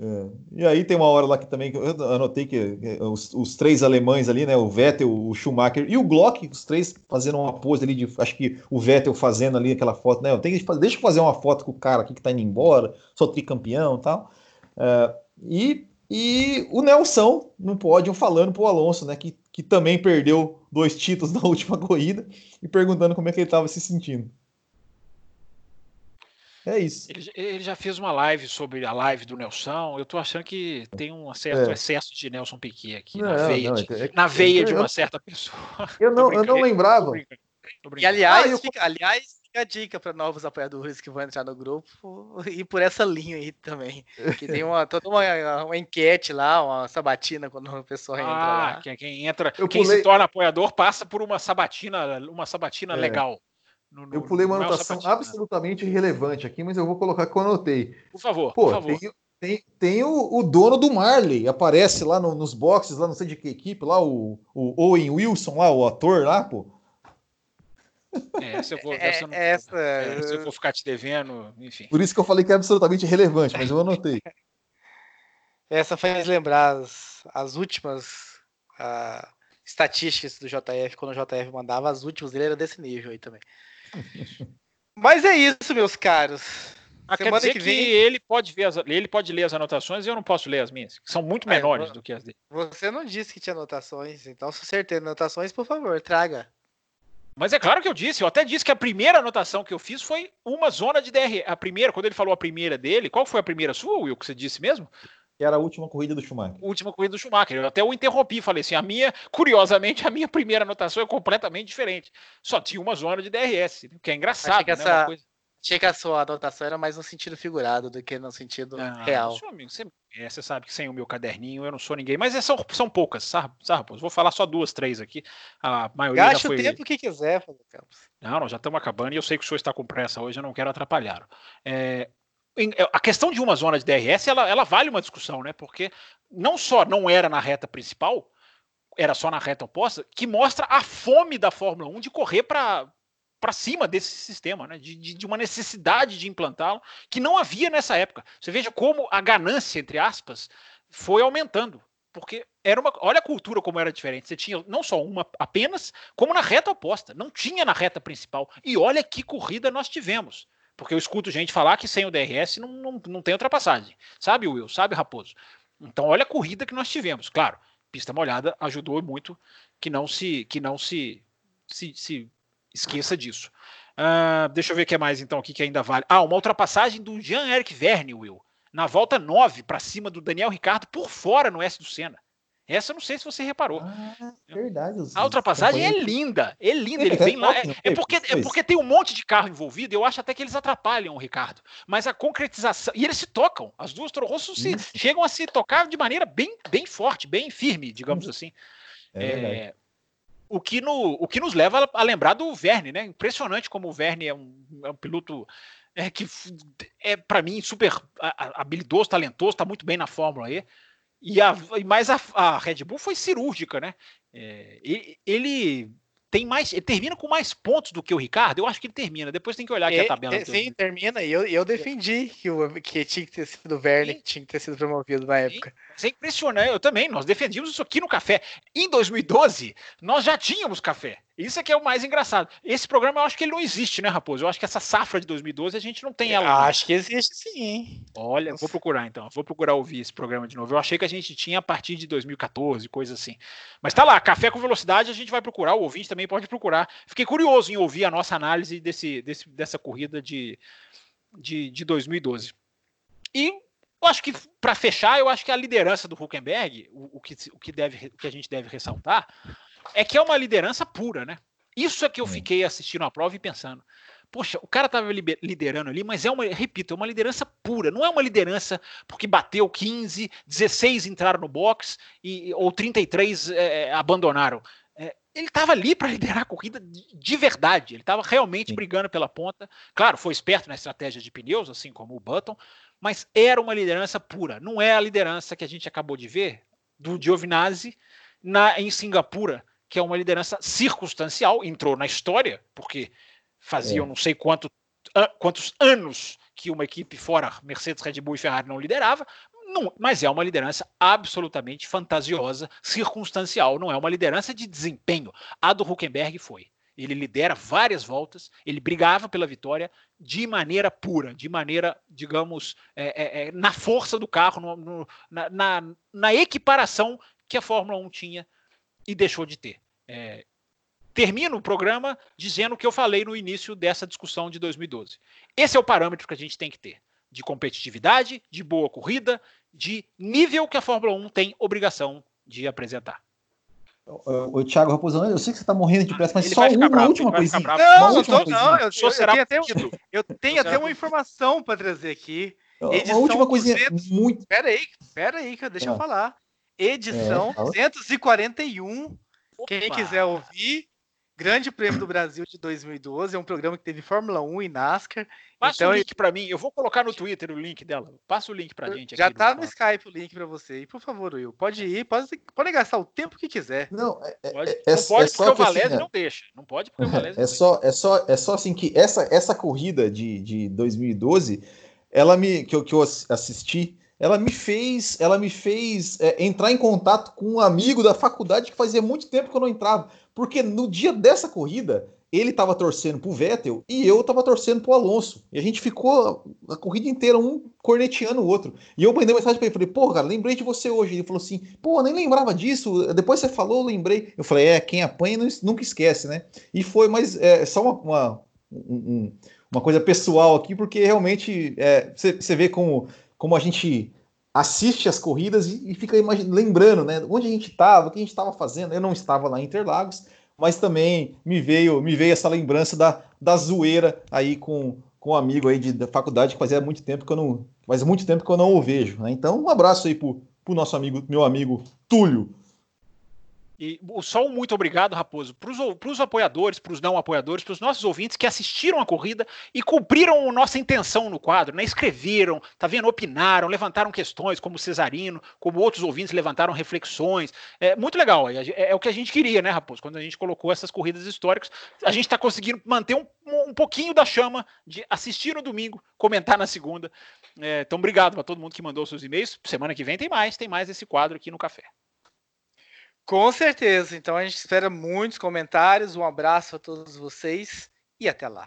S2: É. E aí tem uma hora lá que também eu anotei que os, os, três alemães ali, né? O Vettel, o Schumacher e o Glock, os três fazendo uma pose ali de. Acho que o Vettel fazendo ali aquela foto, né? Eu tenho que fazer, deixa eu fazer uma foto com o cara aqui que tá indo embora, sou tricampeão e tal. Uh, e, e o Nelson no pódio falando pro Alonso, né? Que, que também perdeu dois títulos na última corrida e perguntando como é que ele estava se sentindo. É isso.
S3: Ele, ele, já fez uma live sobre a live do Nelson. Eu tô achando que tem um certo é. excesso de Nelson Piquet aqui não, na veia, não, de, é, na veia de uma certa pessoa.
S2: Eu não, eu não lembrava. Tô brincando,
S1: tô brincando. E aliás, ah, eu... fica, aliás, fica a dica para novos apoiadores que vão entrar no grupo e por essa linha aí também. Que tem uma, toda uma, uma enquete lá, uma sabatina quando a pessoa entra ah, lá.
S3: Quem, quem entra, eu quem pulei... se torna apoiador passa por uma sabatina, uma sabatina é. legal.
S2: No, no, eu pulei uma anotação absolutamente irrelevante aqui, mas eu vou colocar que eu anotei.
S3: Por favor, Pô, por favor.
S2: Tem, tem, tem o, o, dono do Marley, aparece lá no, nos boxes, lá não sei de que equipe, lá o, o Owen Wilson, lá, o ator lá, pô.
S3: É, essa eu vou, é, essa, não, essa... É, se eu for ficar te devendo, enfim.
S2: Por isso que eu falei que é absolutamente irrelevante, mas eu anotei.
S1: essa faz lembrar as, as últimas uh, estatísticas do JF, quando o JF mandava, as últimas dele era desse nível aí também. Mas é isso, meus caros.
S3: Ah, quer dizer que, vem... que, ele pode ver as, ele pode ler as anotações e eu não posso ler as minhas, que são muito menores do que as dele.
S1: Você não disse que tinha anotações, então se você tem anotações, por favor, traga.
S3: Mas é claro que eu disse, eu até disse que a primeira anotação que eu fiz foi uma zona de DR. A primeira, quando ele falou a primeira dele, qual foi a primeira sua, Will, que você disse mesmo?
S2: Que era a última corrida do Schumacher.
S3: Última corrida do Schumacher. Eu até o interrompi, falei assim: a minha, curiosamente, a minha primeira anotação é completamente diferente. Só tinha uma zona de DRS, que é engraçado. Achei
S1: que, né? essa, coisa... Achei que a sua anotação era mais no sentido figurado do que no sentido ah, real.
S3: Amigo, você, é, você, sabe que sem o meu caderninho eu não sou ninguém, mas são, são poucas, sabe, sabe? Vou falar só duas, três aqui. A maioria
S1: Gaste
S3: já foi...
S1: o tempo que quiser, Campos.
S3: Não, não, já estamos acabando e eu sei que o senhor está com pressa hoje, eu não quero atrapalhar. É, é, a questão de uma zona de DRS, ela, ela vale uma discussão, né? Porque não só não era na reta principal, era só na reta oposta, que mostra a fome da Fórmula 1 de correr para para cima desse sistema, né? de, de, de uma necessidade de implantá-lo, que não havia nessa época. Você veja como a ganância, entre aspas, foi aumentando. Porque era uma. Olha a cultura como era diferente. Você tinha não só uma apenas, como na reta oposta. Não tinha na reta principal. E olha que corrida nós tivemos. Porque eu escuto gente falar que sem o DRS não, não, não tem ultrapassagem. Sabe, Will? Sabe, Raposo? Então, olha a corrida que nós tivemos. Claro, pista molhada ajudou muito que não se que não se, se, se esqueça disso. Uh, deixa eu ver o que é mais então aqui que ainda vale. Ah, uma ultrapassagem do Jean-Eric Verne, Will. Na volta 9 para cima do Daniel Ricardo por fora no S do Senna. Essa eu não sei se você reparou.
S2: Ah, verdade.
S3: A ultrapassagem é linda. É linda. Ele vem lá. É, é, porque, é porque tem um monte de carro envolvido. Eu acho até que eles atrapalham o Ricardo. Mas a concretização. E eles se tocam. As duas Toro se, chegam a se tocar de maneira bem, bem forte, bem firme, digamos uhum. assim. É, é o que, no, o que nos leva a lembrar do Verne, né? Impressionante como o Verne é um, é um piloto é, que é, para mim, super habilidoso, talentoso, está muito bem na Fórmula E. E a, mas a, a Red Bull foi cirúrgica, né? É, ele tem mais, ele termina com mais pontos do que o Ricardo. Eu acho que ele termina. Depois tem que olhar aqui a tabela.
S1: É, sim, termina. E eu, eu defendi que, o, que tinha que ter sido o Verne, que tinha que ter sido promovido na época.
S3: Isso é impressionante. Eu também. Nós defendíamos isso aqui no café. Em 2012, nós já tínhamos café. Isso é que é o mais engraçado. Esse programa eu acho que ele não existe, né, Raposo? Eu acho que essa safra de 2012 a gente não tem ela.
S1: Acho que existe sim.
S3: Olha, Nossa. vou procurar então. Vou procurar ouvir esse programa de novo. Eu achei que a gente tinha a partir de 2014, coisa assim. Mas tá lá, Café com Velocidade, a gente vai procurar. O ouvinte também pode procurar. Fiquei curioso em ouvir a nossa análise desse, desse dessa corrida de, de, de 2012. E eu acho que, para fechar, eu acho que a liderança do Huckenberg, o, o, que, o, que, deve, o que a gente deve ressaltar, é que é uma liderança pura, né? Isso é que eu fiquei assistindo a prova e pensando. Poxa, o cara estava liderando ali, mas é uma, repito, é uma liderança pura. Não é uma liderança porque bateu 15, 16 entraram no box e, ou 33 é, é, abandonaram. É, ele estava ali para liderar a corrida de verdade. Ele estava realmente Sim. brigando pela ponta. Claro, foi esperto na estratégia de pneus, assim como o Button, mas era uma liderança pura. Não é a liderança que a gente acabou de ver do Giovinazzi na, em Singapura, que é uma liderança circunstancial, entrou na história, porque faziam é. não sei quanto, quantos anos que uma equipe fora Mercedes, Red Bull e Ferrari não liderava, Não, mas é uma liderança absolutamente fantasiosa, circunstancial, não é uma liderança de desempenho. A do Huckenberg foi. Ele lidera várias voltas, ele brigava pela vitória de maneira pura, de maneira, digamos, é, é, é na força do carro, no, no, na, na, na, equiparação que a Fórmula 1 tinha e deixou de ter. É, termino o programa dizendo o que eu falei no início dessa discussão de 2012. Esse é o parâmetro que a gente tem que ter de competitividade, de boa corrida, de nível que a Fórmula 1 tem obrigação de apresentar.
S2: O Thiago Raposão, eu sei que você está morrendo de pressa, mas ele só uma
S1: bravo,
S2: última coisinha.
S1: Não, não, tô, não, eu, eu, eu, tenho até, eu tenho até uma informação para trazer aqui.
S2: Edição uma última coisinha 200... muito.
S1: Pera aí, pera aí, deixa ah. eu falar. Edição é, 241. Opa. Quem quiser ouvir, Grande Prêmio do Brasil de 2012 é um programa que teve Fórmula 1 e NASCAR.
S3: Passa então, o link para mim, eu vou colocar no Twitter o link dela. Passa o link para gente.
S1: Já tá no, no Skype o link para você. E por favor, Will, pode ir, pode, pode gastar o tempo que quiser.
S2: Não, é,
S3: é pode, é, não pode é porque o Valese assim, não deixa. Não pode porque o Valese
S2: é só, é só, é só assim que essa, essa corrida de, de 2012, ela me que eu, que eu assisti ela me fez, ela me fez é, entrar em contato com um amigo da faculdade que fazia muito tempo que eu não entrava. Porque no dia dessa corrida, ele estava torcendo pro Vettel e eu estava torcendo pro Alonso. E a gente ficou a corrida inteira um corneteando o outro. E eu mandei mensagem para ele, falei, pô, cara, lembrei de você hoje. Ele falou assim, pô, nem lembrava disso. Depois você falou, lembrei. Eu falei, é, quem apanha nunca esquece, né? E foi, mas é só uma, uma, um, uma coisa pessoal aqui, porque realmente você é, vê como, como a gente assiste as corridas e, e fica lembrando, né? Onde a gente estava, o que a gente estava fazendo. Eu não estava lá em Interlagos, mas também me veio me veio essa lembrança da, da zoeira aí com, com um amigo aí de, da faculdade que fazia muito tempo que eu não faz muito tempo que eu não o vejo. Né? Então, um abraço aí pro, pro nosso amigo, meu amigo Túlio.
S3: E só um muito obrigado, Raposo, para os apoiadores, para os não apoiadores, para os nossos ouvintes que assistiram a corrida e cumpriram nossa intenção no quadro, né? Escreveram, tá vendo? Opinaram, levantaram questões, como o Cesarino, como outros ouvintes levantaram reflexões. É muito legal. É, é, o que a gente queria, né, Raposo? Quando a gente colocou essas corridas históricas, a gente está conseguindo manter um, um pouquinho da chama de assistir no domingo, comentar na segunda. É, então, obrigado para todo mundo que mandou seus e-mails. Semana que vem tem mais, tem mais esse quadro aqui no Café.
S1: Com certeza. Então a gente espera muitos comentários. Um abraço a todos vocês e até lá.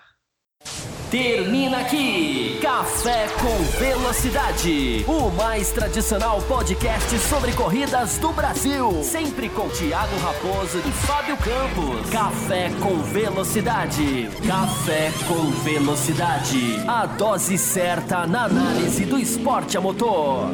S4: Termina aqui Café com Velocidade, o mais tradicional podcast sobre corridas do Brasil. Sempre com Thiago Raposo e Fábio Campos. Café com Velocidade. Café com Velocidade. A dose certa na análise do esporte a motor.